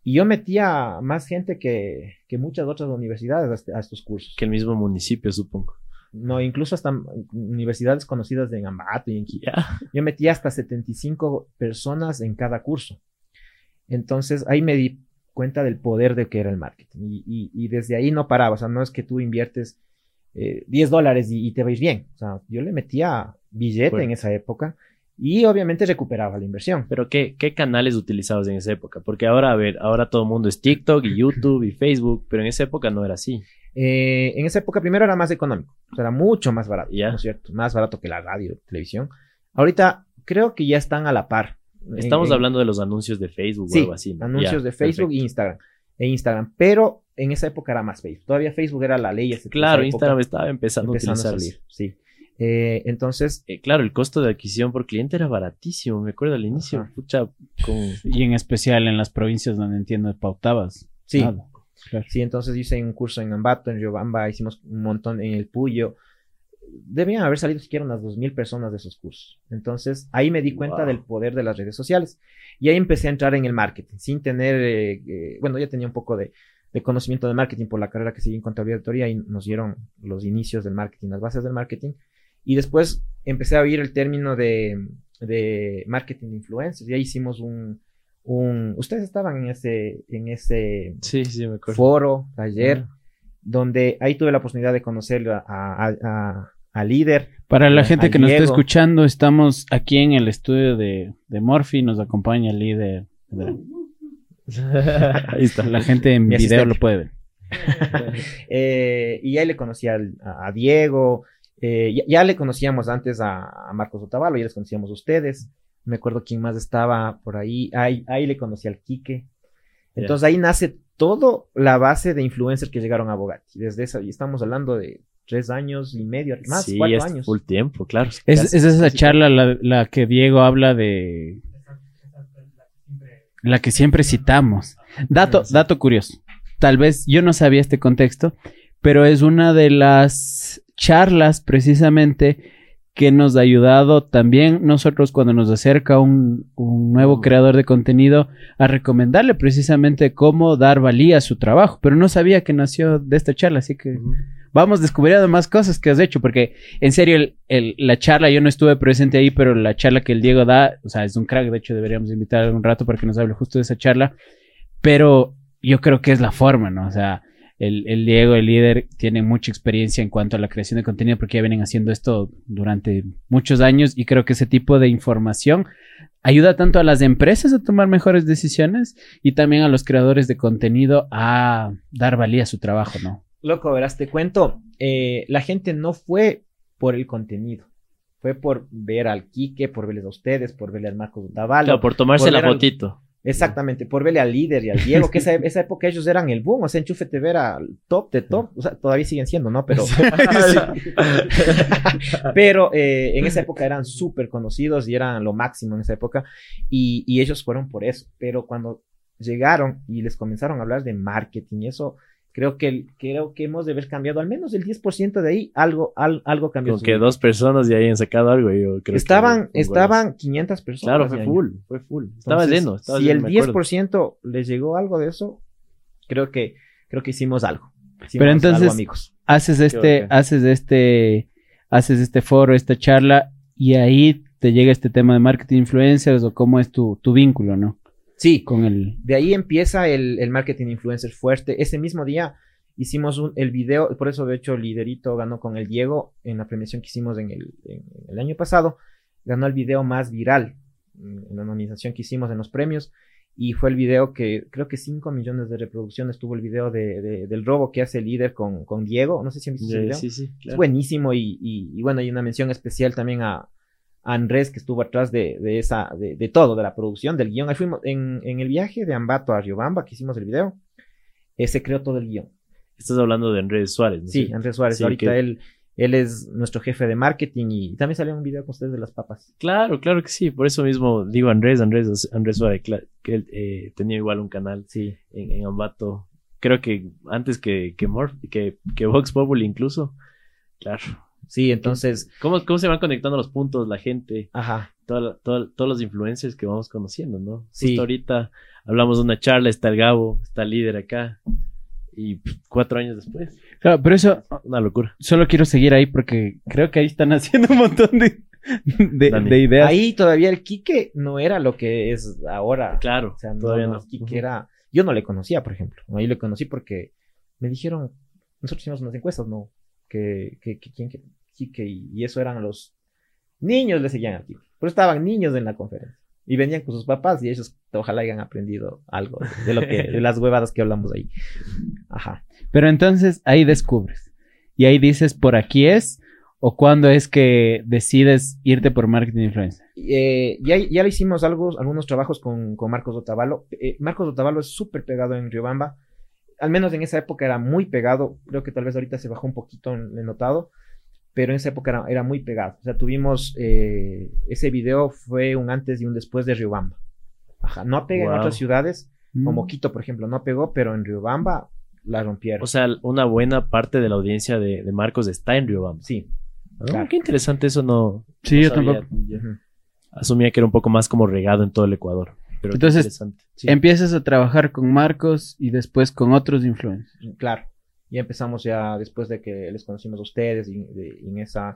Y yo metía más gente que, que muchas otras universidades a, a estos cursos. Que el mismo municipio, supongo. No, incluso hasta universidades conocidas de Ambato y en Quito. Yo metí hasta 75 personas en cada curso. Entonces ahí me di cuenta del poder de que era el marketing. Y, desde ahí no paraba. O sea, no es que tú inviertes 10 eh, dólares y, te vais bien. O sea, yo le metía billete en esa época y obviamente recuperaba la inversión. Pero ¿qué, ¿qué canales utilizabas en esa época? Porque ahora, a ver, ahora todo el mundo es TikTok y YouTube y Facebook, pero en esa época no era así. Eh, en esa época primero era más económico, o sea, era mucho más barato, ¿no es cierto? Más barato que la radio, televisión. Ahorita creo que ya están a la par. Estamos hablando de los anuncios de Facebook o algo así. anuncios de Facebook e Instagram. E Instagram, pero en esa época era más Facebook. Todavía Facebook era la ley. Claro, Instagram estaba empezando, a, salir. Sí. Eh, entonces, eh, claro, el costo de adquisición por cliente era baratísimo, me acuerdo al inicio. Y en especial en las provincias donde entiendo pautabas. Sí. Sí, entonces hice un curso en Ambato, en Riobamba, hicimos un montón en el Puyo. Debían haber salido siquiera unas 2.000 personas de esos cursos. Entonces ahí me di cuenta del poder de las redes sociales. Y ahí empecé a entrar en el marketing, sin tener, eh, eh, bueno, ya tenía un poco de, de, conocimiento de marketing por la carrera que seguí en contabilidad y nos dieron los inicios del marketing, las bases del marketing. Y después empecé a oír el término de, de marketing influencers. Y ahí hicimos un, un, ustedes estaban en ese, en ese sí, sí, me foro, taller, donde ahí tuve la oportunidad de conocer a, a, a, líder. Para la gente que nos está escuchando, estamos aquí en el estudio de, de Morphy, nos acompaña el líder. ahí está, la gente en video lo puede ver. eh, y ahí le conocí a, a Diego, eh, ya, ya, le conocíamos antes a, Marcos Otavalo, ya les conocíamos a ustedes me acuerdo quién más estaba por ahí, ahí, ahí le conocí al Quique. Entonces ahí nace todo la base de influencers que llegaron a Bogatti. Desde esa, y estamos hablando de tres años y medio, más, sí, cuatro años. Full tiempo, claro. Es, es esa charla la, la, que Diego habla de. La que siempre citamos. Dato, dato curioso. Tal vez yo no sabía este contexto, pero es una de las charlas precisamente que nos ha ayudado también nosotros cuando nos acerca un, nuevo creador de contenido a recomendarle precisamente cómo dar valía a su trabajo, pero no sabía que nació de esta charla, así que vamos descubriendo más cosas que has hecho, porque en serio la charla, yo no estuve presente ahí, pero la charla que el Diego da, o sea, es un crack, de hecho deberíamos invitar algún rato para que nos hable justo de esa charla, pero yo creo que es la forma, ¿no? O sea, el, Diego, el líder, tiene mucha experiencia en cuanto a la creación de contenido porque ya vienen haciendo esto durante muchos años y creo que ese tipo de información ayuda tanto a las empresas a tomar mejores decisiones y también a los creadores de contenido a dar valía a su trabajo, ¿no? Loco, verás, te cuento, eh, la gente no fue por el contenido. Fue por ver al Quique, por verles a ustedes, por verle al Marcos Davalo. por tomarse la fotito. Exactamente, por verle al líder y al Diego, que esa, esa época ellos eran el boom, o sea, Enchufe TV era top de top, o sea, todavía siguen siendo, ¿no? Pero, pero eh, en esa época eran súper conocidos y eran lo máximo en esa época, y, y ellos fueron por eso, pero cuando llegaron y les comenzaron a hablar de marketing y eso, creo que, creo que hemos de haber cambiado al menos el 10% de ahí, algo, algo cambió. Con que dos personas de ahí han sacado algo, yo creo Estaban, estaban 500 personas. Claro, fue full, fue full. Estaba lleno. si el 10% les llegó algo de eso, creo que, creo que hicimos algo. Pero entonces, amigos. haces este, haces este, haces este foro, esta charla, y ahí te llega este tema de marketing influencers o cómo es tu, tu vínculo, ¿no? Sí, con el... de ahí empieza el, marketing influencer fuerte. Ese mismo día hicimos un, el video, por eso de hecho Liderito ganó con el Diego en la premiación que hicimos en el, el año pasado. Ganó el video más viral en la nominación que hicimos en los premios. Y fue el video que creo que 5 millones de reproducciones tuvo el video de, del robo que hace el líder con, con Diego. No sé si han visto ese video. Sí, sí, Es buenísimo y, y, bueno, hay una mención especial también a, Andrés que estuvo atrás de, esa, de, todo, de la producción, del guion. Ahí fuimos en, el viaje de Ambato a Riobamba, que hicimos el video, se creó todo el guion. Estás hablando de Andrés Suárez, ¿no? Sí, Andrés Suárez. Ahorita él, él es nuestro jefe de marketing y también salió un video con ustedes de las papas. Claro, claro que sí. Por eso mismo digo Andrés, Andrés, Andrés Suárez, que él eh, tenía igual un canal sí. en, Ambato. Creo que antes que, que, que, que Vox Populi incluso. Claro. Sí, entonces. ¿Cómo, ¿Cómo se van conectando los puntos, la gente? Ajá. todos los influencers que vamos conociendo, ¿no? Sí. Justo ahorita hablamos de una charla, está el Gabo, está el líder acá. Y cuatro años después. Claro, pero eso. Una locura. Solo quiero seguir ahí porque creo que ahí están haciendo un montón de, de, ideas. Ahí todavía el Quique no era lo que es ahora. Claro. O sea, todavía no. El Quique era. Yo no le conocía, por ejemplo. Ahí le conocí porque me dijeron. Nosotros hicimos unas encuestas, ¿no? Que, que, que, ¿quién, y, eso eran los niños le seguían al Quique. Pero estaban niños en la conferencia. Y venían con sus papás y ellos ojalá hayan aprendido algo de lo que, de las huevadas que hablamos ahí. Ajá. Pero entonces ahí descubres. Y ahí dices, por aquí es, o cuándo es que decides irte por marketing influencer. Eh, ya, ya le hicimos algo, algunos trabajos con, con Marcos Otavalo. Eh, Marcos Otavalo es súper pegado en Riobamba. Al menos en esa época era muy pegado. Creo que tal vez ahorita se bajó un poquito, he notado pero en esa época era, muy pegado. O sea, tuvimos, eh, ese video fue un antes y un después de Riobamba. Ajá, no pega en otras ciudades, como mm. Quito, por ejemplo, no pegó, pero en Riobamba la rompieron. O sea, una buena parte de la audiencia de, de Marcos está en Riobamba. sí. Ah, Claro. Qué interesante, eso no. Sí, no yo sabía. tampoco. Yo. Asumía que era un poco más como regado en todo el Ecuador. Pero Entonces, interesante. Sí. Empiezas a trabajar con Marcos y después con otros influencers. Claro. Ya empezamos ya después de que les conocimos a ustedes y de- en esa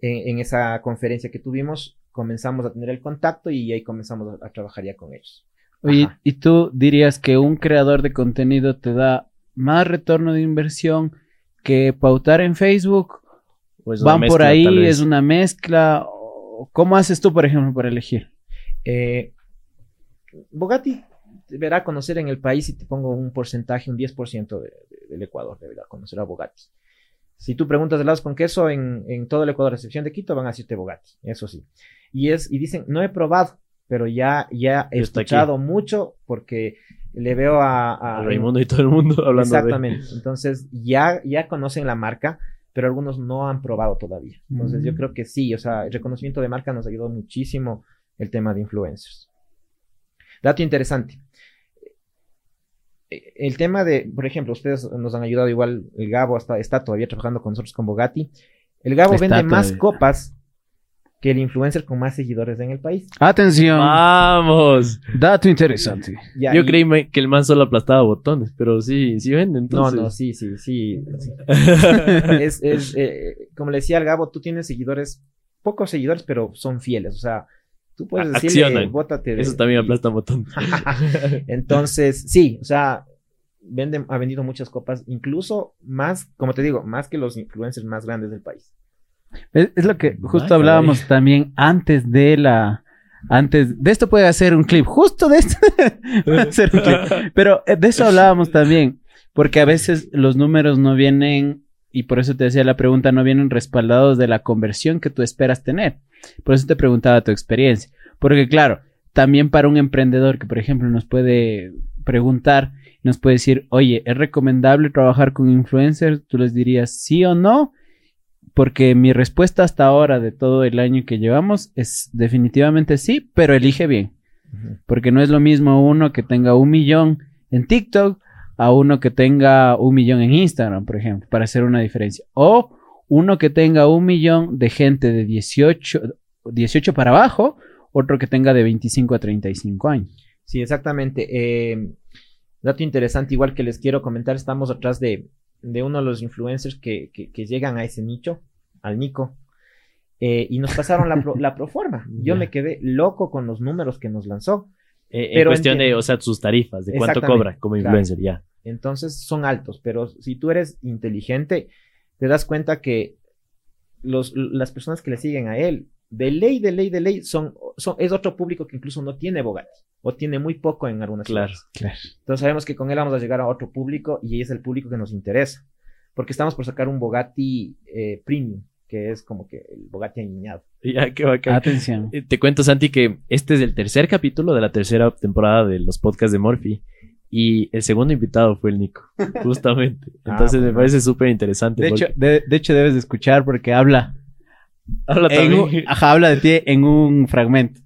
en, en esa conferencia que tuvimos, comenzamos a tener el contacto y ahí comenzamos a, a trabajar ya con ellos. Oye. ¿y tú dirías que un creador de contenido te da más retorno de inversión que pautar en Facebook? ¿Van por ahí? ¿Es una mezcla? ¿O ¿Cómo haces tú, por ejemplo, para elegir? Eh, Bogatti deberá conocer en el país, si te pongo un porcentaje, un 10% de- de- del Ecuador deberá conocer a Bogatti. Si tú preguntas de helados con queso en, en todo el Ecuador, a excepción de Quito, van a decirte Bogatti, eso sí. Y, es, y dicen, no he probado, pero ya, ya he aquí. escuchado mucho porque le veo a... a- A Raimundo y todo el mundo hablando de. Exactamente. Entonces, ya, ya conocen la marca, pero algunos no han probado todavía. Entonces, yo Mm. creo que sí, o sea, el reconocimiento de marca nos ayudó muchísimo el tema de influencers. Dato interesante. El tema de, por ejemplo, ustedes nos han ayudado igual, el Gabo hasta, está todavía trabajando con nosotros con Bogatti. El Gabo Está vende más copas que el influencer con más seguidores en el país. Atención, ¡Vamos! dato interesante. Ya, Yo y- creí que el man solo aplastaba botones, pero sí, sí vende, No, entonces. no, sí, sí, sí. sí. es, es, eh, como le decía al Gabo, tú tienes seguidores, pocos seguidores, pero son fieles. O sea, tú puedes decirle, accionan. bótate. de- Eso también aplasta botones. Entonces, sí, o sea, vende, ha vendido muchas copas, incluso más, como te digo, más que los influencers más grandes del país. Es, es lo que justo hablábamos también antes de la... Antes de esto puede hacer un clip, justo de esto puede hacer un clip. Pero eh, de eso hablábamos también, porque a veces los números no vienen, y por eso te decía la pregunta, no vienen respaldados de la conversión que tú esperas tener. Por eso te preguntaba tu experiencia. Porque claro, también para un emprendedor que, por ejemplo, nos puede preguntar, nos puede decir, oye, ¿es recomendable trabajar con influencers? Tú les dirías sí o no. Porque mi respuesta hasta ahora de todo el año que llevamos es definitivamente sí, pero elige bien. Porque no es lo mismo uno que tenga un millón en TikTok a uno que tenga un millón en Instagram, por ejemplo, para hacer una diferencia. O uno que tenga un millón de gente de 18, 18 para abajo, otro que tenga de 25 a 35 años. Sí, exactamente. Eh, dato interesante, igual que les quiero comentar, estamos atrás de, de uno de los influencers que, que, que llegan a ese nicho, al Nico, eh, y nos pasaron la, pro- la proforma. Yo me quedé loco con los números que nos lanzó. Eh, en Pero cuestión de, o sea, sus tarifas, de cuánto cobra como claro. influencer, ya. Entonces son altos, pero si tú eres inteligente, te das cuenta que los, las personas que le siguen a él, de ley, de ley, de ley, son, son, es otro público que incluso no tiene Bogatti, o tiene muy poco en algunas Claro. ciudades. Entonces sabemos que con él vamos a llegar a otro público y es el público que nos interesa, porque estamos por sacar un Bogatti eh, Premium, que es como que el Bogatti añeñado. Ya, qué bacán. Atención. Eh, Te cuento, Santi, que este es el tercer capítulo de la tercera temporada de los podcasts de Morphy. Y el segundo invitado fue el Nico, justamente. Ah, Entonces me parece súper interesante. De porque- de, de hecho, debes de escuchar porque habla. habla en un- también. ajá, habla de ti en un fragmento.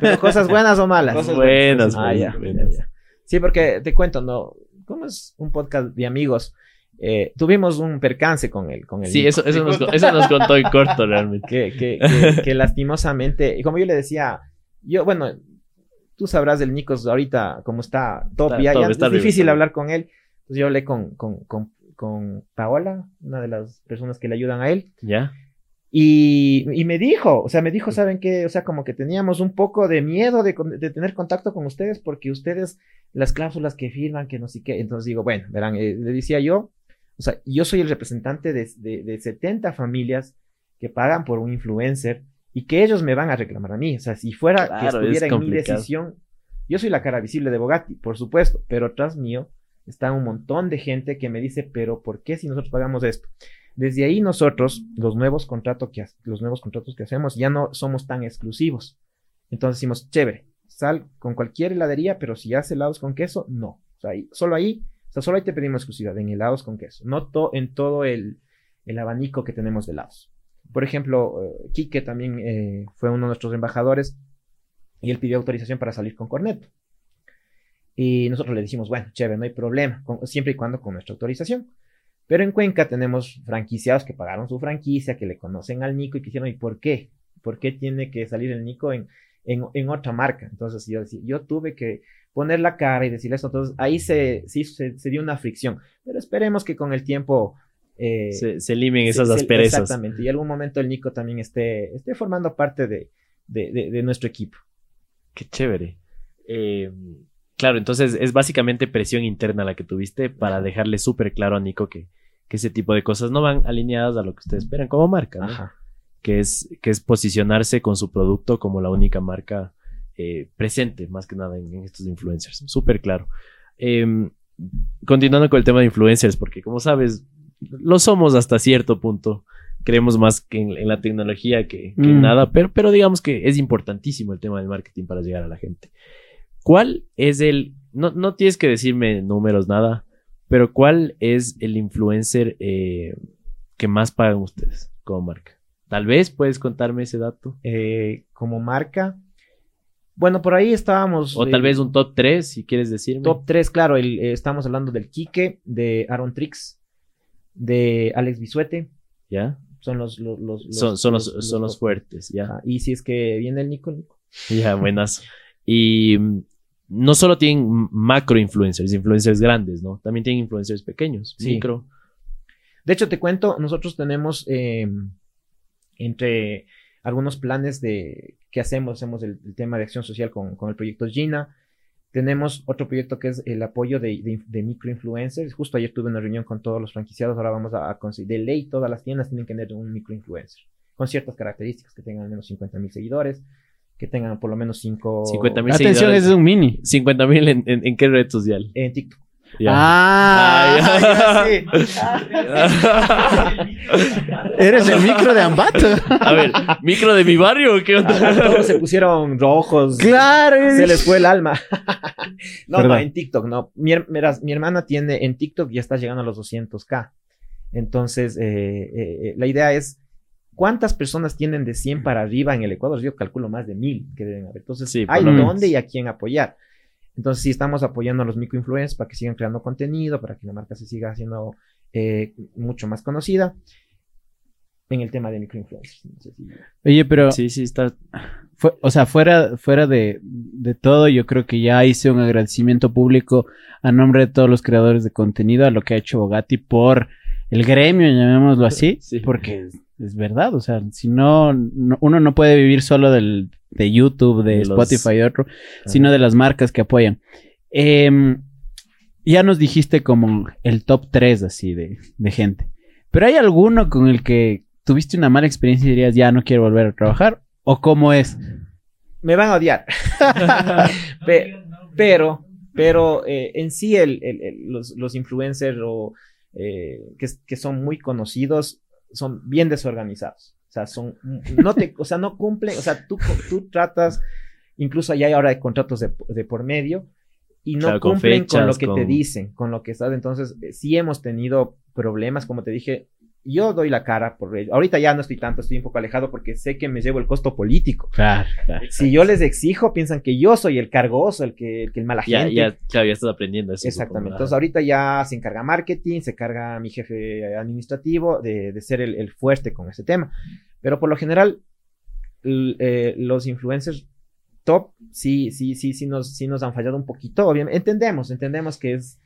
Pero cosas buenas o malas. Cosas buenas, Ah, ya, buenas. ya, ya. Sí, porque te cuento, ¿no? ¿Cómo es un podcast de amigos? Eh, tuvimos un percance con él. Con el Sí, eso, eso, nos, eso nos contó en corto realmente. que, que, que, que lastimosamente, y como yo le decía, yo, bueno, tú sabrás del Nicos ahorita cómo está top, Está ya, top, ya está es difícil hablar con él. Entonces yo hablé con, con, con, con Paola, una de las personas que le ayudan a él, ¿Ya? y, y me dijo, o sea, me dijo, ¿saben qué? O sea, como que teníamos un poco de miedo de, de tener contacto con ustedes porque ustedes, las cláusulas que firman, que no sé qué. Entonces digo, bueno, verán, eh, le decía yo, o sea, yo soy el representante de, de, de 70 familias que pagan por un influencer y que ellos me van a reclamar a mí. O sea, si fuera que es estuviera en mi decisión, yo soy la cara visible de Bogatti, por supuesto, pero tras mío está un montón de gente que me dice, pero ¿por qué si nosotros pagamos esto? Desde ahí nosotros, los nuevos, contratos que, los nuevos contratos que hacemos, ya no somos tan exclusivos. Entonces decimos, chévere, sal con cualquier heladería, pero si hace helados con queso, no. O sea, ahí- solo ahí, sea, solo ahí te pedimos exclusividad en helados con queso, no en todo el, el abanico que tenemos de helados. Por ejemplo, eh, Quique también eh, fue uno de nuestros embajadores y él pidió autorización para salir con Corneto. Y nosotros le dijimos, bueno, chévere, no hay problema, siempre y cuando con nuestra autorización. Pero en Cuenca tenemos franquiciados que pagaron su franquicia, que le conocen al Nico y que dijeron, ¿y por qué? ¿Por qué tiene que salir el Nico en, en, otra marca? Entonces yo, yo tuve que poner la cara y decirle eso. Entonces ahí se, sí, se, dio una fricción. Pero esperemos que con el tiempo... Eh, se, se limen esas asperezas. exactamente. Y en algún momento el Nico también esté, esté formando parte de, de, de, nuestro equipo. Qué chévere. Eh, claro, entonces es básicamente presión interna la que tuviste para dejarle súper claro a Nico que, que, ese tipo de cosas no van alineadas a lo que ustedes esperan como marca, ¿no? Que es, que es posicionarse con su producto como la única marca eh, presente, más que nada en, estos influencers. Súper claro. Em, continuando con el tema de influencers, porque como sabes, lo somos hasta cierto punto. Creemos más que en, la tecnología que, en mm. nada, pero, pero digamos que es importantísimo el tema del marketing para llegar a la gente. ¿Cuál es el, no, no tienes que decirme números, nada, pero cuál es el influencer eh, que más pagan ustedes como marca? Tal vez puedes contarme ese dato. Eh, como marca, bueno, por ahí estábamos. O tal vez un top 3, si quieres decirme. Top 3, claro. El, eh, estamos hablando del Quique, de Aaron Trix, de Alex Bisuete. ¿Ya? Son los, los, son, los, son los, fuertes, ya. y si es que viene el Nico, Nico. Ya, buenas. y mm, no solo tienen macro influencers, influencers grandes, ¿no? También tienen influencers pequeños, micro. De hecho, te cuento, nosotros tenemos em, entre algunos planes de qué hacemos. Hacemos el, tema de acción social con, el proyecto Gina. Tenemos otro proyecto que es el apoyo de, de, microinfluencers. Justo ayer tuve una reunión con todos los franquiciados. Ahora vamos a, conseguir. De ley, todas las tiendas tienen que tener un microinfluencer con ciertas características, que tengan al menos 50 mil seguidores, que tengan por lo menos 5... 50 mil Atención, ese es un mini. 50 mil en, en, qué red social? En TikTok. Ah, Eres el micro de Ambato. A ver, ¿micro de mi barrio? ¿Qué onda? Todos se pusieron rojos. Claro. Se les fue el alma. no, no, en TikTok, no. Mi, mi, hermana tiene en TikTok ya está llegando a los 200k. Entonces, eh, eh, eh, la idea es ¿Cuántas personas tienen de 100 para arriba en el Ecuador? Yo calculo más de mil que deben haber. Entonces, sí, hay dónde y a quién apoyar. Entonces sí estamos apoyando a los microinfluencers para que sigan creando contenido, para que la marca se siga haciendo eh, mucho más conocida en el tema de microinfluencers. Oye, pero... Sí, sí, está... o sea, fuera, fuera de, de, todo, yo creo que ya hice un agradecimiento público a nombre de todos los creadores de contenido a lo que ha hecho Bogati por el gremio, llamémoslo así, sí. porque es verdad, o sea, si no, uno no puede vivir solo del, de YouTube, de, Spotify y otro, sino de las marcas que apoyan. Em, ya nos dijiste como el top 3 así de, de, gente. Pero ¿hay alguno con el que tuviste una mala experiencia y dirías, ya no quiero volver a trabajar? ¿O cómo es? Me van a odiar. pero, pero eh, en sí el, los, los, influencers o, eh, que, que, son muy conocidos son bien desorganizados. O sea, son, no te, o sea, no cumplen, o sea, tú, tú tratas, incluso ya hay ahora de contratos de, de por medio, y no cumplen con, lo que te dicen, con lo que estás. Entonces, eh, sí hemos tenido problemas, como te dije, yo doy la cara por ello. Ahorita ya no estoy tanto, estoy un poco alejado porque sé que me llevo el costo político. Claro, si yo les exijo, piensan que yo soy el cargoso, el que, el, que el mala ya, gente. Ya, claro, ya estás aprendiendo eso. Exactamente. Entonces ahorita ya se encarga marketing, se encarga mi jefe administrativo de, de ser el, el, fuerte con ese tema. Pero por lo general, eh, los influencers top sí, sí, sí, sí nos, sí nos han fallado un poquito. Obviamente, entendemos, entendemos que es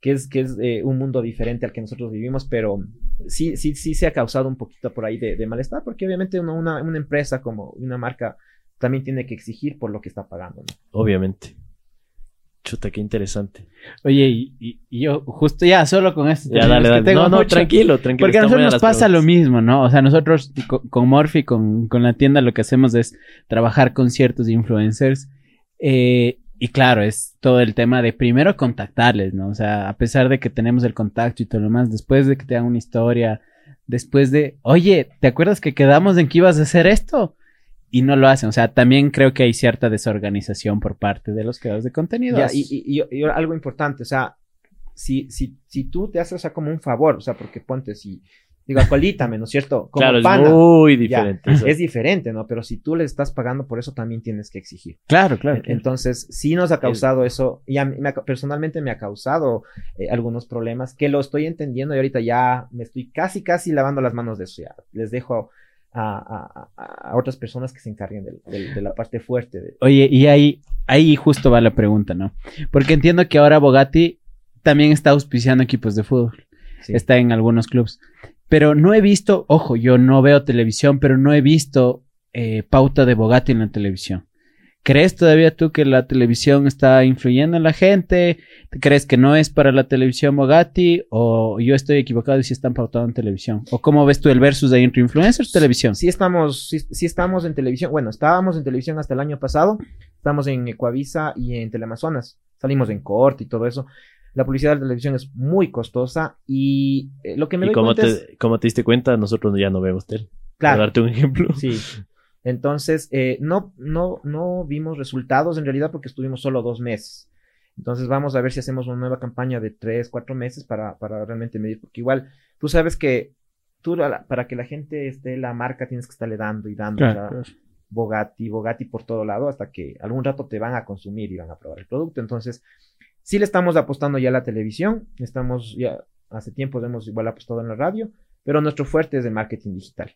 que es, que es eh, un mundo diferente al que nosotros vivimos, pero sí, sí, sí se ha causado un poquito por ahí de, malestar, porque obviamente una, una, empresa como una marca también tiene que exigir por lo que está pagando. Obviamente. Chuta, qué interesante. Oye, y, yo justo ya, solo con esto. Ya, dale, dale. No, no, tranquilo, tranquilo. Porque a nosotros nos pasa lo mismo, ¿no? O sea, nosotros con, con Morphy, con, con, la tienda, lo que hacemos es trabajar con ciertos influencers. Eh, y claro, es todo el tema de primero contactarles, ¿no? O sea, a pesar de que tenemos el contacto y todo lo demás, después de que te hagan una historia, después de, oye, ¿te acuerdas que quedamos en que ibas a hacer esto? Y no lo hacen. O sea, también creo que hay cierta desorganización por parte de los creadores de contenido. y, y, algo importante, o sea, si, si, si tú te haces, o como un favor, o sea, porque ponte, si, Digo, acolítame, ¿no es cierto? Como claro, es muy diferente. es diferente, ¿no? Pero si tú le estás pagando por eso, también tienes que exigir. Claro, claro. Entonces, sí nos ha causado eso, y a mí, personalmente me ha causado eh, algunos problemas que lo estoy entendiendo y ahorita ya me estoy casi, casi lavando las manos de eso. Ya les dejo a, a, otras personas que se encarguen de, la parte fuerte. Oye, y ahí, ahí justo va la pregunta, ¿no? Porque entiendo que ahora Bogatti también está auspiciando equipos de fútbol. Está en algunos clubes. Pero no he visto, ojo, yo no veo televisión, pero no he visto eh, pauta de Bogatti en la televisión. ¿Crees todavía tú que la televisión está influyendo en la gente? ¿Crees que no es para la televisión Bogatti? ¿O yo estoy equivocado y si están pautados en televisión? ¿O cómo ves tú el versus de entre influencers televisión? Sí estamos, sí, estamos en televisión. Bueno, estábamos en televisión hasta el año pasado. Estamos en Ecuavisa y en Teleamazonas. Salimos en corte y todo eso la publicidad de la televisión es muy costosa y eh, lo que me doy como te, como te diste cuenta, nosotros ya no vemos tele. Claro. Para darte un ejemplo. Sí. Entonces, eh, no, no, no vimos resultados en realidad porque estuvimos solo dos meses. Entonces vamos a ver si hacemos una nueva campaña de tres, cuatro meses para, para realmente medir, porque igual tú sabes que tú para que la gente esté la marca tienes que estarle dando y dando. Bogatti, Bogatti por todo lado hasta que algún rato te van a consumir y van a probar el producto. Entonces, Sí le estamos apostando ya a la televisión, estamos ya hace tiempo hemos igual apostado en la radio, pero nuestro fuerte es el marketing digital.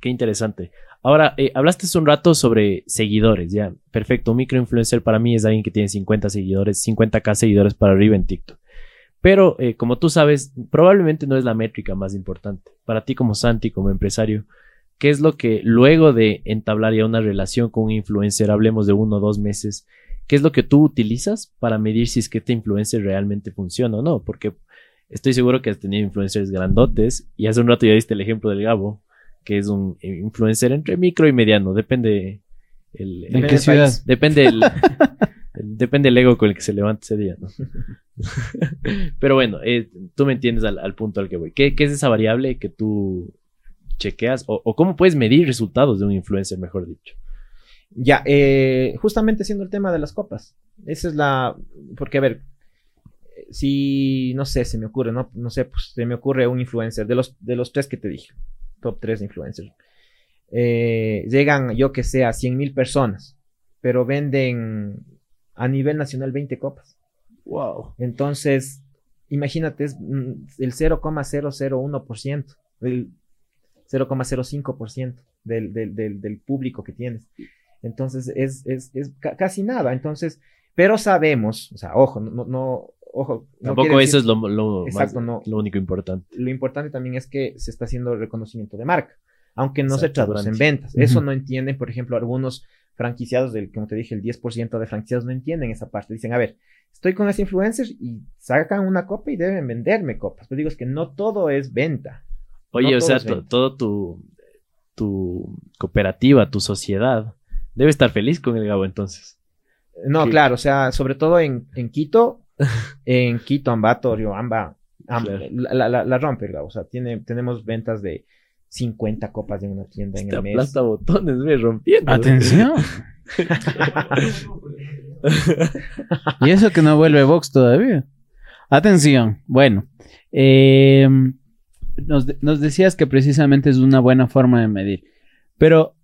Qué interesante. Ahora, eh, hablaste un rato sobre seguidores, ya. Perfecto. Un microinfluencer para mí es alguien que tiene 50 seguidores, 50k seguidores para arriba en TikTok. Pero, eh, como tú sabes, probablemente no es la métrica más importante. Para ti como Santi, como empresario, ¿qué es lo que luego de entablar ya una relación con un influencer, hablemos de uno o dos meses, ¿Qué es lo que tú utilizas para medir si es que este influencer realmente funciona o no? Porque estoy seguro que has tenido influencers grandotes y hace un rato ya diste el ejemplo del Gabo, que es un influencer entre micro y mediano, depende el, ¿En qué ciudad? Depende el, depende el ego con el que se levante ese día, ¿no? Pero bueno, eh, tú me entiendes al, punto al que voy. ¿Qué, es esa variable que tú chequeas o, o cómo puedes medir resultados de un influencer, mejor dicho? Ya, eh, justamente siendo el tema de las copas. Esa es la. Porque, a ver, si, no sé, se me ocurre, no, no sé, pues se me ocurre un influencer de los, de los tres que te dije, top tres influencers. Eh, llegan, yo que sé, a 100 mil personas, pero venden a nivel nacional 20 copas. Wow. Entonces, imagínate, es mm, el 0,001%, el 0,05% del, del, del, del público que tienes. Entonces es, es, es casi nada. Entonces, pero sabemos, o sea, ojo, no, no ojo. Tampoco eso es lo, lo, lo único importante. Lo importante también es que se está haciendo el reconocimiento de marca, aunque no se traduce en ventas. Eso no entienden, por ejemplo, algunos franquiciados del, como te dije, el 10% de franquiciados no entienden esa parte. Dicen, a ver, estoy con ese influencers y sacan una copa y deben venderme copas. Pero digo, es que no todo es venta. Oye, o sea, todo tu, tu cooperativa, tu sociedad, Debe estar feliz con el Gabo entonces. No, claro, o sea, sobre todo en, en Quito, en Quito, Ambato, Amba, la, la, la, rompe el Gabo. O sea, tiene, tenemos ventas de 50 copas en una tienda en el mes. aplasta botones, me rompiendo. Atención. y eso que no vuelve Vox todavía. Atención. Bueno, eh, nos, nos decías que precisamente es una buena forma de medir. Pero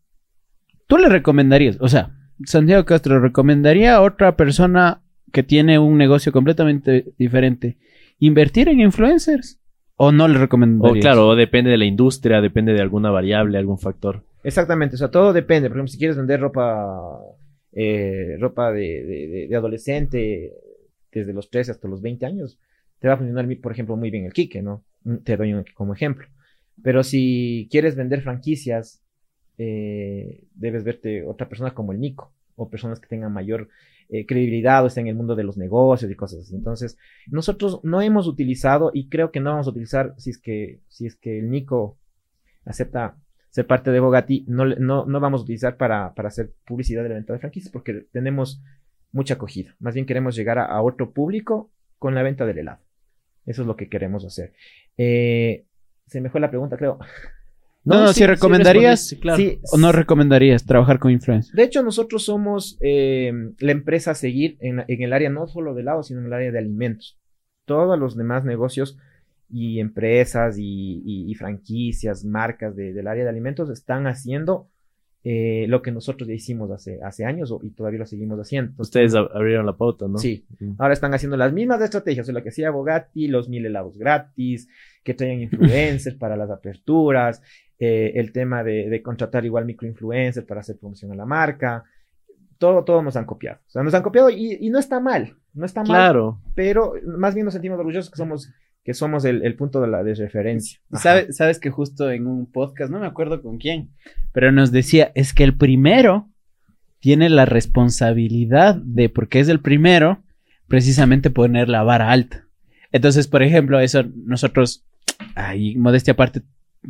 ¿Tú le recomendarías, o sea, Santiago Castro recomendaría a otra persona que tiene un negocio completamente diferente invertir en influencers? ¿O no le recomendarías? O claro, depende de la industria, depende de alguna variable, algún factor. Exactamente, o sea, todo depende. Por ejemplo, si quieres vender ropa, eh, ropa de, de, adolescente desde los 13 hasta los 20 años, te va a funcionar, por ejemplo, muy bien el Kike, ¿no? Te doy un, como ejemplo. Pero si quieres vender franquicias eh, debes verte otra persona como el Nico o personas que tengan mayor eh, credibilidad o estén en el mundo de los negocios y cosas así. Entonces, nosotros no hemos utilizado y creo que no vamos a utilizar si es que, si es que el Nico acepta ser parte de Bogati, no, no, no vamos a utilizar para, para, hacer publicidad de la venta de franquicias porque tenemos mucha acogida. Más bien queremos llegar a, otro público con la venta del helado. Eso es lo que queremos hacer. Eh, se me fue la pregunta, creo. No, si recomendarías o no recomendarías trabajar con influencers. De hecho, nosotros somos eh, la empresa a seguir en, el área no solo de helado, sino en el área de alimentos. Todos los demás negocios y empresas y, franquicias, marcas del área de alimentos están haciendo eh, lo que nosotros ya hicimos hace, hace años y todavía lo seguimos haciendo. Ustedes abrieron la pauta, ¿no? Sí. Ahora están haciendo las mismas estrategias, o lo que hacía Bogatti, los mil helados gratis, que traían influencers para las aperturas, eh, el tema de, contratar igual microinfluencers para hacer promoción a la marca. Todo, todo nos han copiado. O sea, nos han copiado y, no está mal. No está mal. Claro. Pero más bien nos sentimos orgullosos que somos que somos el, punto de la de referencia. sabes, sabes que justo en un podcast, no me acuerdo con quién, pero nos decía, es que el primero tiene la responsabilidad de, porque es el primero, precisamente poner la vara alta. Entonces, por ejemplo, eso nosotros, ahí, modestia aparte,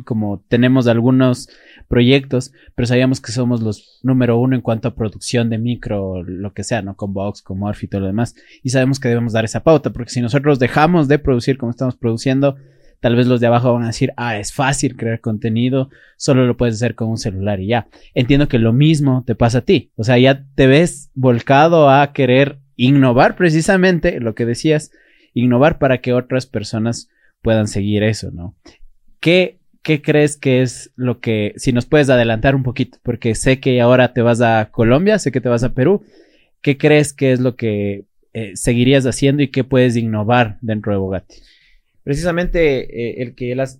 como tenemos algunos proyectos, pero sabíamos que somos los número uno en cuanto a producción de micro, lo que sea, ¿no? Con Vox, con Morph y todo lo demás. Y sabemos que debemos dar esa pauta, porque si nosotros dejamos de producir como estamos produciendo, tal vez los de abajo van a decir, ah, es fácil crear contenido, solo lo puedes hacer con un celular y ya. Entiendo que lo mismo te pasa a ti. O sea, ya te ves volcado a querer innovar precisamente, lo que decías, innovar para que otras personas puedan seguir eso, ¿no? ¿Qué ¿qué crees que es lo que, si nos puedes adelantar un poquito, porque sé que ahora te vas a Colombia, sé que te vas a Perú, ¿qué crees que es lo que eh, seguirías haciendo y qué puedes innovar dentro de Bogatti? Precisamente eh, el que las,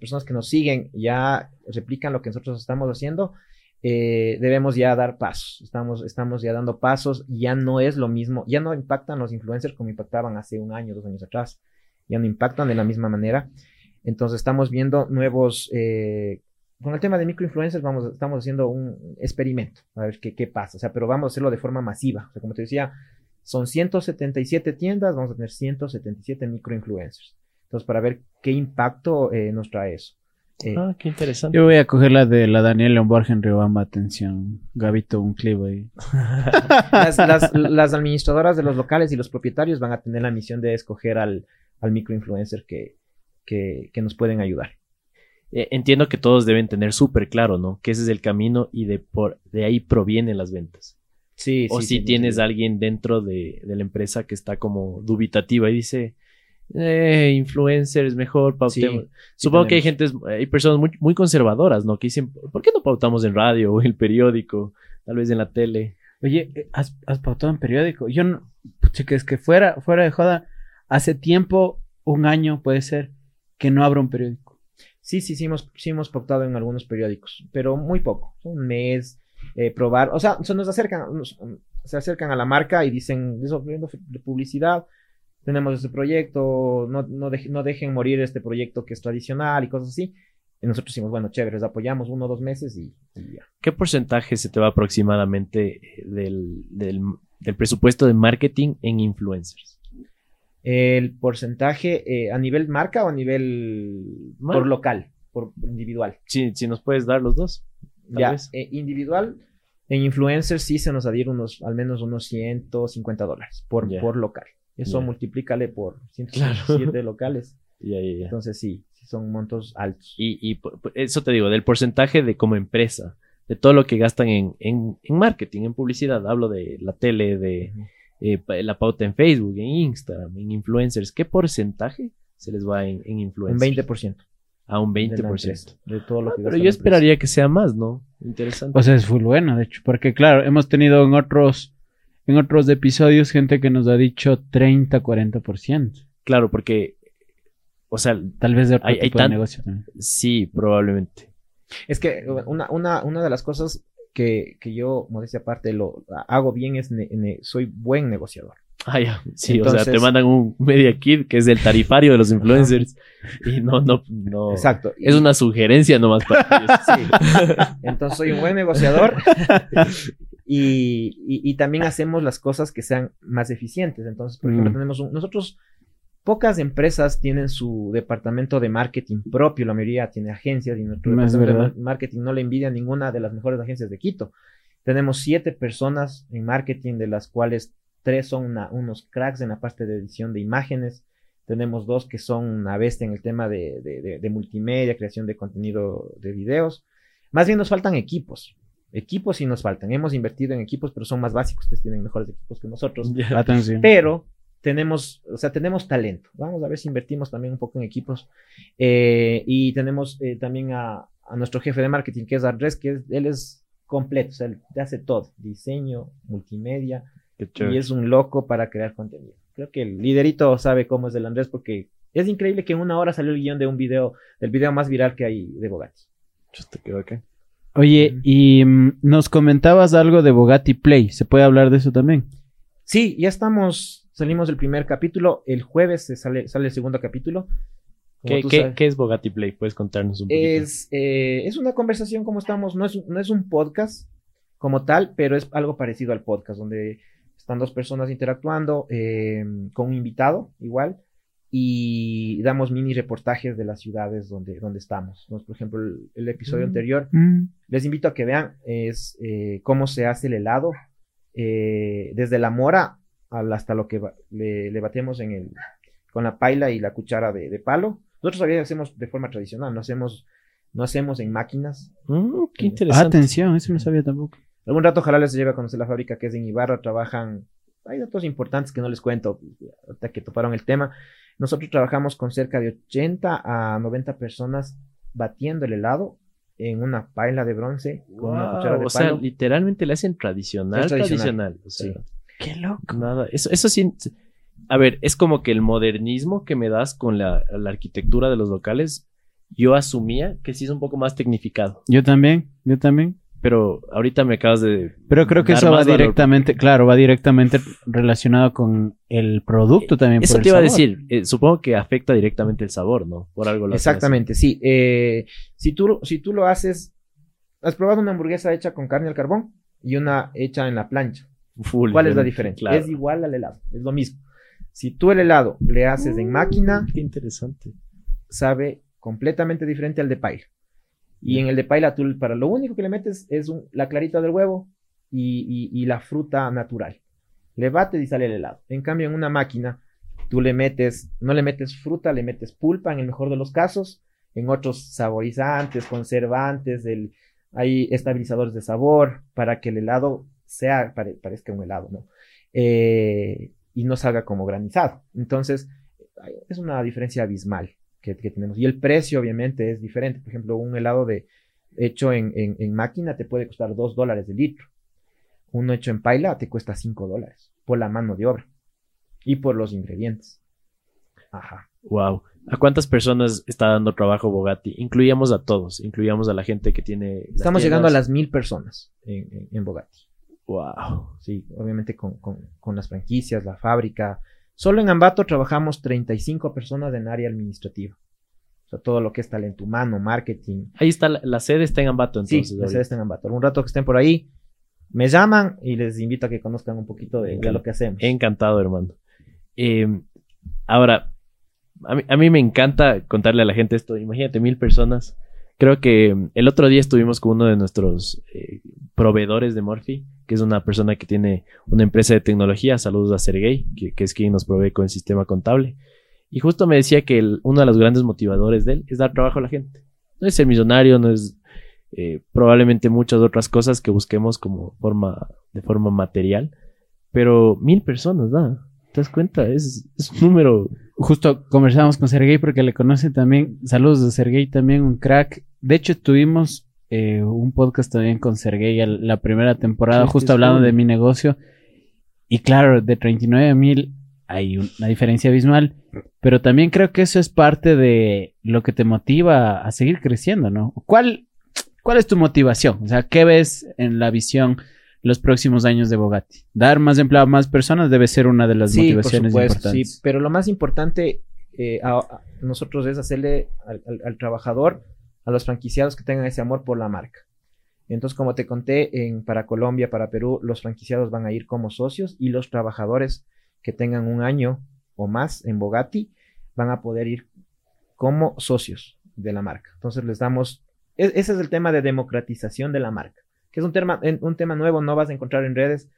personas que nos siguen ya replican lo que nosotros estamos haciendo, eh, debemos ya dar pasos. Estamos, estamos ya dando pasos. Ya no es lo mismo, ya no impactan los influencers como impactaban hace un año, dos años atrás. Ya no impactan de la misma manera. Entonces estamos viendo nuevos, eh, con el tema de microinfluencers vamos, estamos haciendo un experimento, a ver qué, qué pasa, o sea, pero vamos a hacerlo de forma masiva. O sea, como te decía, son 177 tiendas, vamos a tener 177 microinfluencers. Entonces, para ver qué impacto eh, nos trae eso. Eh, ah, qué interesante. Yo voy a coger la de la Daniela Borgen Riobamba, atención. Gabito, un clip ahí. las, las, administradoras de los locales y los propietarios van a tener la misión de escoger al, al microinfluencer que, que, nos pueden ayudar. Eh, entiendo que todos deben tener súper claro, ¿no? Que ese es el camino y de, por, de ahí provienen las ventas. Sí, o si tienes a alguien dentro de, la empresa que está como dubitativa y dice, eh, influencers, mejor pautemos. Supongo que hay gente, hay personas muy, muy conservadoras, ¿no? Que dicen, ¿por qué no pautamos en radio o en el periódico? Tal vez en la tele. Oye, eh, ¿has, pautado en periódico? Yo no, que es que fuera, fuera de joda, hace tiempo, un año puede ser, que no abra un periódico. Sí, sí, sí hemos, sí hemos pautado en algunos periódicos, pero muy poco, un mes, eh, probar, o sea, se nos acercan, se acercan a la marca y dicen, de publicidad, tenemos este proyecto, no, no, no, dejen morir este proyecto que es tradicional y cosas así. Y nosotros decimos, bueno, chévere, les apoyamos uno o dos meses y, ya. ¿Qué porcentaje se te va aproximadamente del, del, del presupuesto de marketing en influencers? El porcentaje eh, a nivel marca o a nivel por local, por individual. Sí, si nos puedes dar los dos. Ya, eh, individual, en influencers sí se nos adhiere unos, al menos unos 150 dólares por, por local. Eso multiplícale por 157 locales. Entonces sí, son montos altos. Y, eso te digo, del porcentaje de como empresa, de todo lo que gastan en, en, marketing, en publicidad, hablo de la tele, de... Eh, la pauta en Facebook, en Instagram, en influencers, ¿qué porcentaje se les va en, en influencers? Un 20%. A un 20%. De, todo lo ah, que Pero yo esperaría que sea más, ¿no? Interesante. Pues es full bueno, de hecho, porque claro, hemos tenido en otros, en otros episodios gente que nos ha dicho 30, 40%. Claro, porque, o sea, tal vez de otro hay, tipo de negocio también. Sí, probablemente. Es que una, una, una de las cosas que, yo, modestia aparte, lo hago bien es, soy buen negociador. Ah, ya. Sí, o sea, te mandan un media kit que es el tarifario de los influencers. y no, no, no. Exacto. Es una sugerencia nomás para ellos. Sí. Entonces soy un buen negociador. y, y, también hacemos las cosas que sean más eficientes. Entonces, por ejemplo, mm. tenemos un, nosotros Pocas empresas tienen su departamento de marketing propio, la mayoría tiene agencias y nuestro departamento de marketing no le envidia a ninguna de las mejores agencias de Quito. Tenemos siete personas en marketing, de las cuales tres son unos cracks en la parte de edición de imágenes. Tenemos dos que son una bestia en el tema de, multimedia, creación de contenido de videos. Más bien nos faltan equipos. Equipos sí nos faltan. Hemos invertido en equipos, pero son más básicos. Ustedes tienen mejores equipos que nosotros. Pero tenemos, o sea, tenemos talento. Vamos a ver si invertimos también un poco en equipos. Eh, y tenemos eh, también a, a, nuestro jefe de marketing, que es Andrés, que él es completo, o sea, él te hace todo, diseño, multimedia, y es un loco para crear contenido. Creo que el liderito sabe cómo es el Andrés porque es increíble que en una hora salió el guion de un video, del video más viral que hay de Bogatti. Oye, y mm, nos comentabas algo de Bogatti Play, ¿se puede hablar de eso también? Sí, ya estamos, salimos del primer capítulo, el jueves se sale, sale el segundo capítulo. ¿Qué, ¿qué, es Bogatti Play? ¿Puedes contarnos un poquito? Es, eh, es una conversación como estamos, no es, no es un podcast como tal, pero es algo parecido al podcast, donde están dos personas interactuando eh, con un invitado igual y damos mini reportajes de las ciudades donde, donde estamos. Por ejemplo, el, episodio mm. anterior, mm. les invito a que vean, es eh, cómo se hace el helado, eh, desde la mora hasta lo que le, batemos en el, con la paila y la cuchara de, palo. Nosotros todavía hacemos de forma tradicional, no hacemos, no hacemos en máquinas. Mm, qué interesante. Atención, eso no sabía tampoco. Algún rato ojalá les lleve a conocer la fábrica que es en Ibarra, trabajan, hay datos importantes que no les cuento, hasta que toparon el tema. Nosotros trabajamos con cerca de 80 a 90 personas batiendo el helado en una paila de bronce con una cuchara de o sea, literalmente le hacen tradicional, tradicional. sí. Qué loco. Nada, eso, eso sí. A ver, es como que el modernismo que me das con la, la arquitectura de los locales, yo asumía que sí es un poco más tecnificado. Yo también, yo también pero ahorita me acabas de. Pero creo que eso va directamente, claro, va directamente relacionado con el producto también. Eso te iba a decir, eh, supongo que afecta directamente el sabor, ¿no? Por algo lo Exactamente, sí. Eh, si, tú, si tú lo haces, ¿has probado una hamburguesa hecha con carne al carbón y una hecha en la plancha? ¿Cuál es la diferencia? Es igual al helado, es lo mismo. Si tú el helado le haces en máquina, qué interesante. Sabe completamente diferente al de paila. Y en el de paila tú para lo único que le metes es la clarita del huevo y, la fruta natural. Le bates y sale el helado. En cambio, en una máquina, tú le metes, no le metes fruta, le metes pulpa en el mejor de los casos, en otros saborizantes, conservantes, hay estabilizadores de sabor para que el helado sea, parezca un helado, ¿no? Eh, y no salga como granizado. Entonces, es una diferencia abismal que, tenemos. Y el precio, obviamente, es diferente. Por ejemplo, un helado de hecho en, en, máquina te puede costar 2 dólares de litro. Uno hecho en paila te cuesta 5 dólares por la mano de obra y por los ingredientes. Ajá. Wow. ¿A cuántas personas está dando trabajo Bogatti? Incluíamos a todos, incluíamos a la gente que tiene. Estamos llegando a las mil personas en, en, Bogatti. Wow. Sí, obviamente con, con, con, las franquicias, la fábrica, Solo en Ambato trabajamos 35 personas en área administrativa. O sea, todo lo que es talento humano, marketing. Ahí está, la, sede está en Ambato, entonces. Sí, la sede está en Ambato. Algún rato que estén por ahí, me llaman y les invito a que conozcan un poquito de, lo que hacemos. Encantado, hermano. Eh, ahora, a mí, a mí, me encanta contarle a la gente esto. Imagínate, mil personas. Creo que el otro día estuvimos con uno de nuestros eh, proveedores de Morphy que es una persona que tiene una empresa de tecnología, saludos a Sergey, que, es quien nos provee con el sistema contable. Y justo me decía que uno de los grandes motivadores de él es dar trabajo a la gente. No es ser millonario, no es eh, probablemente muchas otras cosas que busquemos como forma, de forma material, pero mil personas, ¿no? ¿Te das cuenta? Es, es un número. Justo conversamos con Sergey porque le conoce también. Saludos a Sergey, también un crack. De hecho, estuvimos eh, un podcast también con Sergey la primera temporada, justo hablando de mi negocio. Y claro, de 39 mil hay una diferencia abismal, pero también creo que eso es parte de lo que te motiva a seguir creciendo, ¿no? ¿Cuál, cuál es tu motivación? O sea, ¿qué ves en la visión los próximos años de Bogatti? Dar más empleo a más personas debe ser una de las motivaciones importantes. Sí, pero lo más importante eh, a, nosotros es hacerle al trabajador a los franquiciados que tengan ese amor por la marca. Entonces, como te conté, en, para Colombia, para Perú, los franquiciados van a ir como socios y los trabajadores que tengan un año o más en Bogatti van a poder ir como socios de la marca. Entonces, les damos, e, ese es el tema de democratización de la marca, que es un tema, un tema nuevo, no vas a encontrar en redes.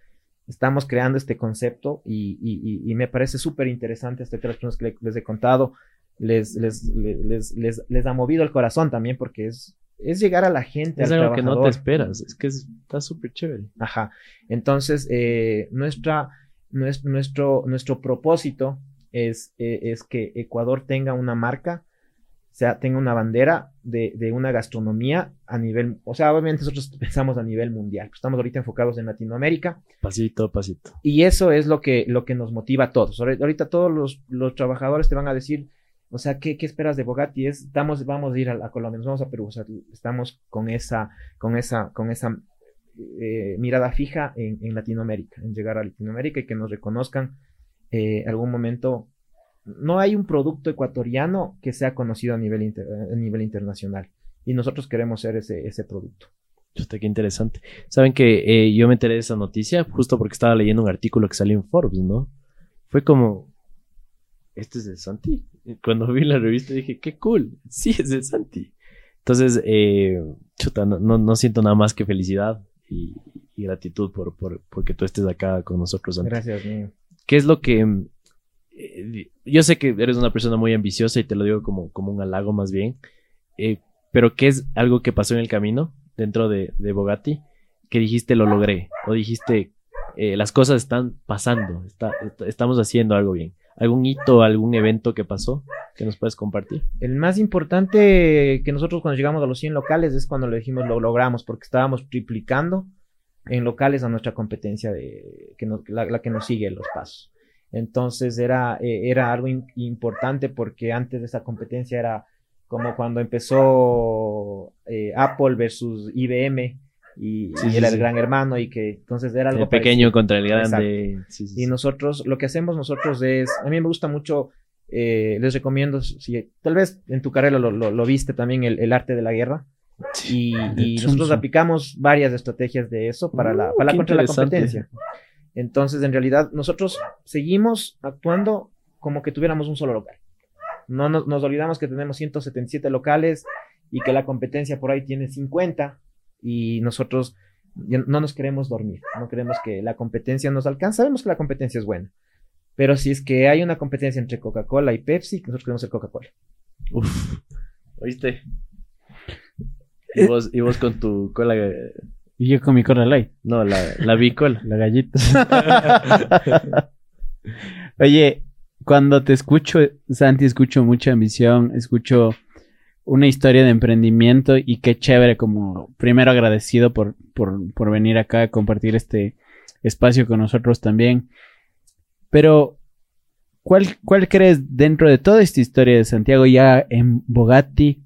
Estamos creando este concepto y, me parece súper interesante este tres que les he contado les, les, les, les, les ha movido el corazón también porque es, es llegar a la gente. Es algo que no te esperas, es que está súper chévere. Ajá. Entonces, eh, nuestra, nuestro, nuestro propósito es, eh, es que Ecuador tenga una marca, o sea, tenga una bandera de, de, una gastronomía a nivel, o sea, obviamente nosotros pensamos a nivel mundial, estamos ahorita enfocados en Latinoamérica. Pasito, pasito. Y eso es lo que, lo que nos motiva a todos. Ahorita todos los, los trabajadores te van a decir, o sea, ¿qué, qué esperas de Bogatti? Es, estamos, vamos a ir a, Colombia, nos vamos a Perú, o sea, estamos con esa, con esa, con esa eh, mirada fija en, en, Latinoamérica, en llegar a Latinoamérica y que nos reconozcan eh, algún momento. No hay un producto ecuatoriano que sea conocido a nivel, a nivel internacional y nosotros queremos ser ese, ese producto. Chuta, qué interesante. Saben que eh, yo me enteré de esa noticia justo porque estaba leyendo un artículo que salió en Forbes, ¿no? Fue como, este es de Santi. Cuando vi la revista dije, qué cool, sí es de Santi. Entonces, eh, chuta, no, no, siento nada más que felicidad y, gratitud por, por, porque tú estés acá con nosotros. Santi. Gracias, mío. ¿Qué es lo que... Eh, yo sé que eres una persona muy ambiciosa y te lo digo como, como un halago más bien, eh, pero ¿qué es algo que pasó en el camino dentro de, de Bogatti que dijiste lo logré o dijiste las cosas están pasando, estamos haciendo algo bien? algún hito, algún evento que pasó que nos puedes compartir? El más importante que nosotros cuando llegamos a los 100 locales es cuando lo dijimos lo logramos porque estábamos triplicando en locales a nuestra competencia de que la, que nos sigue los pasos. Entonces era, eh, era algo importante porque antes de esa competencia era como cuando empezó eh, Apple versus IBM y, era el gran hermano y que entonces era algo el pequeño contra el grande. Y nosotros lo que hacemos nosotros es a mí me gusta mucho eh, les recomiendo si tal vez en tu carrera lo, lo, viste también el, arte de la guerra. Y, nosotros aplicamos varias estrategias de eso para la, uh, para la contra la competencia entonces en realidad nosotros seguimos actuando como que tuviéramos un solo local no nos, nos olvidamos que tenemos 177 locales y que la competencia por ahí tiene 50 y nosotros no nos queremos dormir, no queremos que la competencia nos alcance, sabemos que la competencia es buena, pero si es que hay una competencia entre Coca-Cola y Pepsi, nosotros queremos ser Coca-Cola. Uf, ¿oíste? Y vos, y vos con tu cola... Y yo con mi cola light. No, la, la bicola. la gallita. Oye, cuando te escucho, Santi, escucho mucha ambición, escucho una historia de emprendimiento y qué chévere como primero agradecido por, por, venir acá a compartir este espacio con nosotros también. Pero, ¿cuál, ¿cuál crees dentro de toda esta historia de Santiago ya en Bogatti?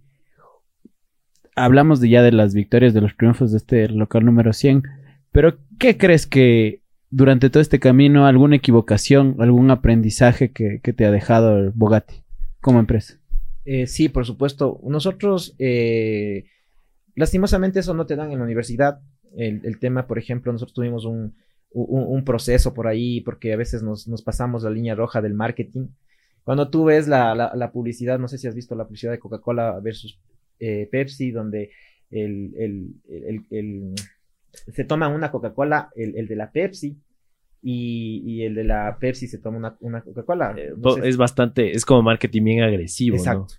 Hablamos de ya de las victorias, de los triunfos de este local número 100, pero ¿qué crees que durante todo este camino, alguna equivocación, algún aprendizaje que, que te ha dejado Bogatti como empresa? Eh, sí, por supuesto. Nosotros, eh, lastimosamente, eso no te dan en la universidad. El, tema, por ejemplo, nosotros tuvimos un, proceso por ahí porque a veces nos, pasamos la línea roja del marketing. Cuando tú ves la, publicidad, no sé si has visto la publicidad de Coca-Cola versus eh, Pepsi, donde el, se toma una Coca-Cola, el, de la Pepsi, y, el de la Pepsi se toma una, Coca-Cola. Eh, es bastante, es como marketing bien agresivo. Exacto,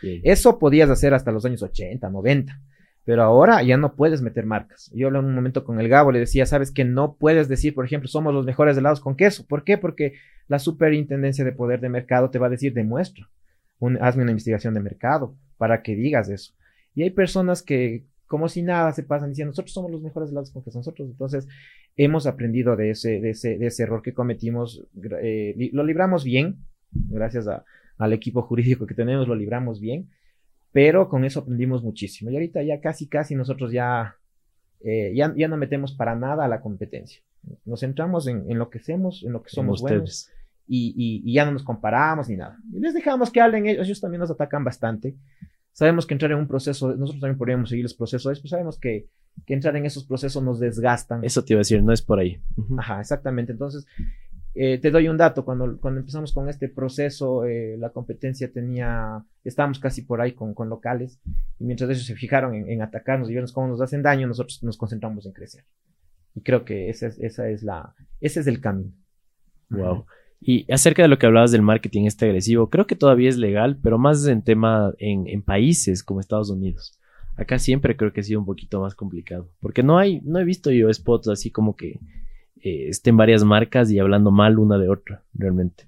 Eso podías hacer hasta los años 80, 90. Pero ahora ya no puedes meter marcas. Yo hablé en un momento con el Gabo, le decía, sabes que no puedes decir, por ejemplo, somos los mejores helados con queso. ¿Por qué? Porque la superintendencia de poder de mercado te va a decir, demuestra, hazme una investigación de mercado para que digas eso. Y hay personas que como si nada se pasan diciendo, nosotros somos los mejores helados con queso, nosotros. Entonces, hemos aprendido de ese, de ese, de ese error que cometimos. Eh, lo libramos bien, gracias al equipo jurídico que tenemos, lo libramos bien, pero con eso aprendimos muchísimo. Y ahorita ya casi, casi nosotros ya, eh, ya, ya, no metemos para nada a la competencia. Nos centramos en, en lo que hacemos, en lo que somos buenos. Y, y, ya no nos comparamos ni nada. Y les dejamos que hablen, ellos, ellos también nos atacan bastante. Sabemos que entrar en un proceso, nosotros también podríamos seguir los procesos, pero sabemos que, que, entrar en esos procesos nos desgastan. Eso te iba a decir, no es por ahí. Ajá, exactamente. Entonces, eh, te doy un dato, cuando, cuando empezamos con este proceso, eh, la competencia tenía, estábamos casi por ahí con, con locales, y mientras ellos se fijaron en, en atacarnos y vernos cómo nos hacen daño, nosotros nos concentramos en crecer. Y creo que esa es, esa es la, ese es el camino. Wow. Y acerca de lo que hablabas del marketing este agresivo, creo que todavía es legal, pero más en tema en, países como Estados Unidos. Acá siempre creo que ha sido un poquito más complicado, porque no hay, no he visto yo spots así como que eh, estén varias marcas y hablando mal una de otra, realmente.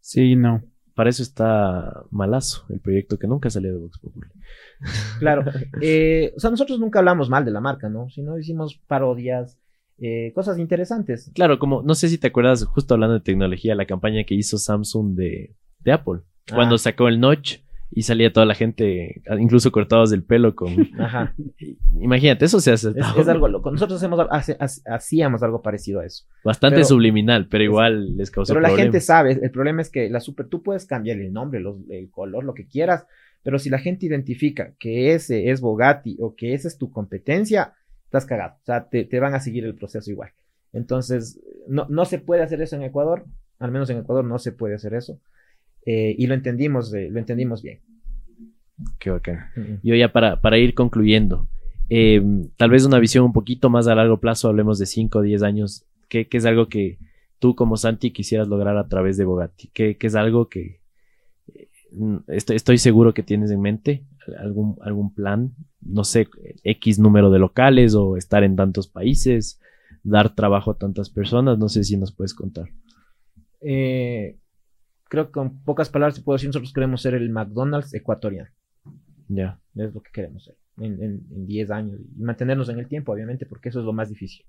Sí, no. Para eso está malazo, el proyecto que nunca salió de Vox Populi. Claro. Eh, o sea, nosotros nunca hablamos mal de la marca, ¿no? Sino hicimos parodias, eh, cosas interesantes. Claro, como no sé si te acuerdas, justo hablando de tecnología, la campaña que hizo Samsung de, de Apple, cuando Ah. sacó el notch y salía toda la gente, incluso cortados del pelo con... Ajá. Imagínate, eso se hace Es, es algo loco. Nosotros hacemos, hace- hacíamos algo parecido a eso. bastante pero- subliminal, pero igual les causó Pero la problemas. gente sabe, el problema es que la super, tú puedes cambiar el nombre, los- el color, lo que quieras, pero si la gente identifica que ese es Bogatti o que esa es tu competencia, estás cagado. O sea, te, te van a seguir el proceso igual. Entonces, no, no se puede hacer eso en Ecuador, al menos en Ecuador no se puede hacer eso. Eh, y lo entendimos, eh, lo entendimos bien. Qué bacán. Yo ya para, para ir concluyendo, eh, tal vez una visión un poquito más a largo plazo, hablemos de 5 o 10 años, ¿qué, qué es algo que tú como Santi quisieras lograr a través de Bogatti? ¿Qué, qué es algo que eh, estoy, estoy seguro que tienes en mente? ¿Algún, ¿Algún plan? No sé, X número de locales o estar en tantos países, dar trabajo a tantas personas, no sé si nos puedes contar. Eh, creo que con pocas palabras te puedo decir, nosotros queremos ser el McDonald's ecuatoriano. Ya, Es lo que queremos ser en, en, en 10 años. Y mantenernos en el tiempo, obviamente, porque eso es lo más difícil.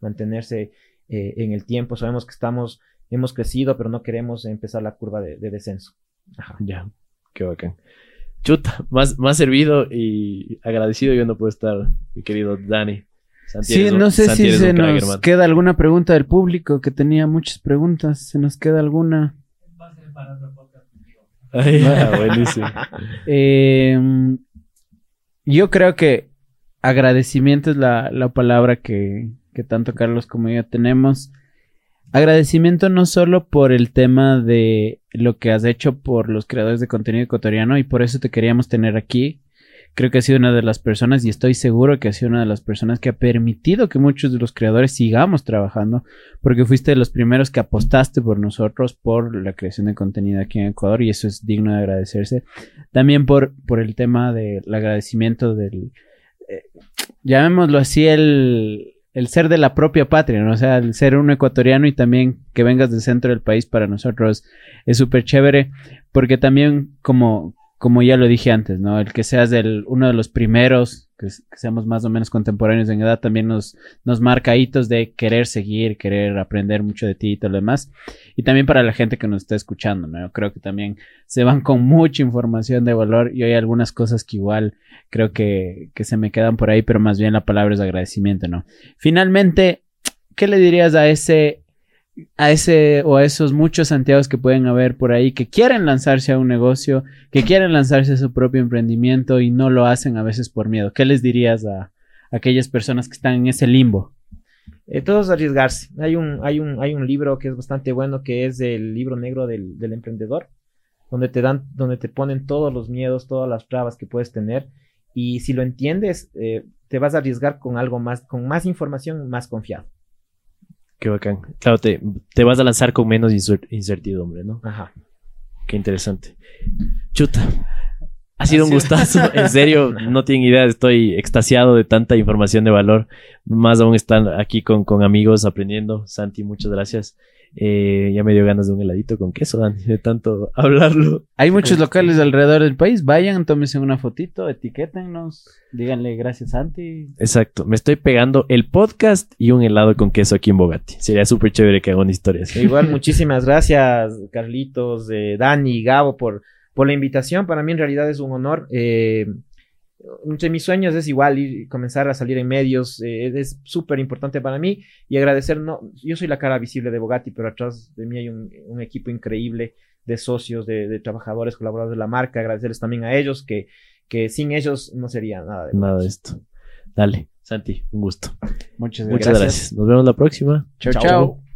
Mantenerse eh, en el tiempo. Sabemos que estamos, hemos crecido, pero no queremos empezar la curva de, de descenso. Ajá. ya, qué bacán. Chuta, más, más servido y agradecido yo no puedo estar, mi querido Dani. Santi, Sí, un- no sé Santi, si se crack, nos hermano. queda alguna pregunta del público, que tenía muchas preguntas. ¿Se nos queda alguna? Ay, ah, buenísimo. Eh, yo creo que agradecimiento es la, la palabra que, que tanto Carlos como yo tenemos. Agradecimiento no solo por el tema de lo que has hecho por los creadores de contenido ecuatoriano y por eso te queríamos tener aquí. Creo que has sido una de las personas y estoy seguro que has sido una de las personas que ha permitido que muchos de los creadores sigamos trabajando porque fuiste de los primeros que apostaste por nosotros por la creación de contenido aquí en Ecuador y eso es digno de agradecerse. También por, por el tema del agradecimiento del, eh, llamémoslo así, el, el ser de la propia patria, ¿no? O sea, el ser un ecuatoriano y también que vengas del centro del país para nosotros es súper chévere porque también como, como ya lo dije antes, ¿no? El que seas del, uno de los primeros, que, seamos más o menos contemporáneos en edad, también nos, nos marca hitos de querer seguir, querer aprender mucho de ti y todo lo demás. Y también para la gente que nos está escuchando, ¿no? Creo que también se van con mucha información de valor y hay algunas cosas que igual creo que, que se me quedan por ahí, pero más bien la palabra es agradecimiento, ¿no? Finalmente, ¿qué le dirías a ese a ese o a esos muchos Santiagos que pueden haber por ahí que quieren lanzarse a un negocio, que quieren lanzarse a su propio emprendimiento y no lo hacen a veces por miedo. ¿Qué les dirías a, aquellas personas que están en ese limbo? Eh, todo es arriesgarse. Hay un, hay, un, hay un libro que es bastante bueno, que es el libro negro del, del emprendedor, donde te dan, donde te ponen todos los miedos, todas las trabas que puedes tener. Y si lo entiendes, eh, te vas a arriesgar con algo más, con más información, más confiado. Qué bacán. Claro, te, te vas a lanzar con menos incer- incertidumbre, ¿no? Ajá. Qué interesante. Chuta. Ha sido un gustazo. En serio, no tienen idea. Estoy extasiado de tanta información de valor. Más aún están aquí con, con amigos aprendiendo. Santi, muchas gracias. Eh, ya me dio ganas de un heladito con queso, Dani, de tanto hablarlo. Hay muchos locales alrededor del país. Vayan, tómense una fotito, etiquétennos, díganle gracias Santi. Exacto. Me estoy pegando el podcast y un helado con queso aquí en Bogati. Sería súper chévere que haga una historia así. E igual, muchísimas gracias, Carlitos, eh, Dani, Gabo, por, por la invitación. Para mí, en realidad, es un honor. Eh, entre mis sueños es igual ir, comenzar a salir en medios. eh, es súper importante para mí. Y agradecer, no, yo soy la cara visible de Bogatti, pero atrás de mí hay un, un equipo increíble de socios, de, de trabajadores, colaboradores de la marca. Agradecerles también a ellos, que, que sin ellos no sería nada de Nada de esto. Dale, Santi, un gusto. Muchas gracias. Muchas gracias. Nos vemos la próxima. Chao, Chao. chao.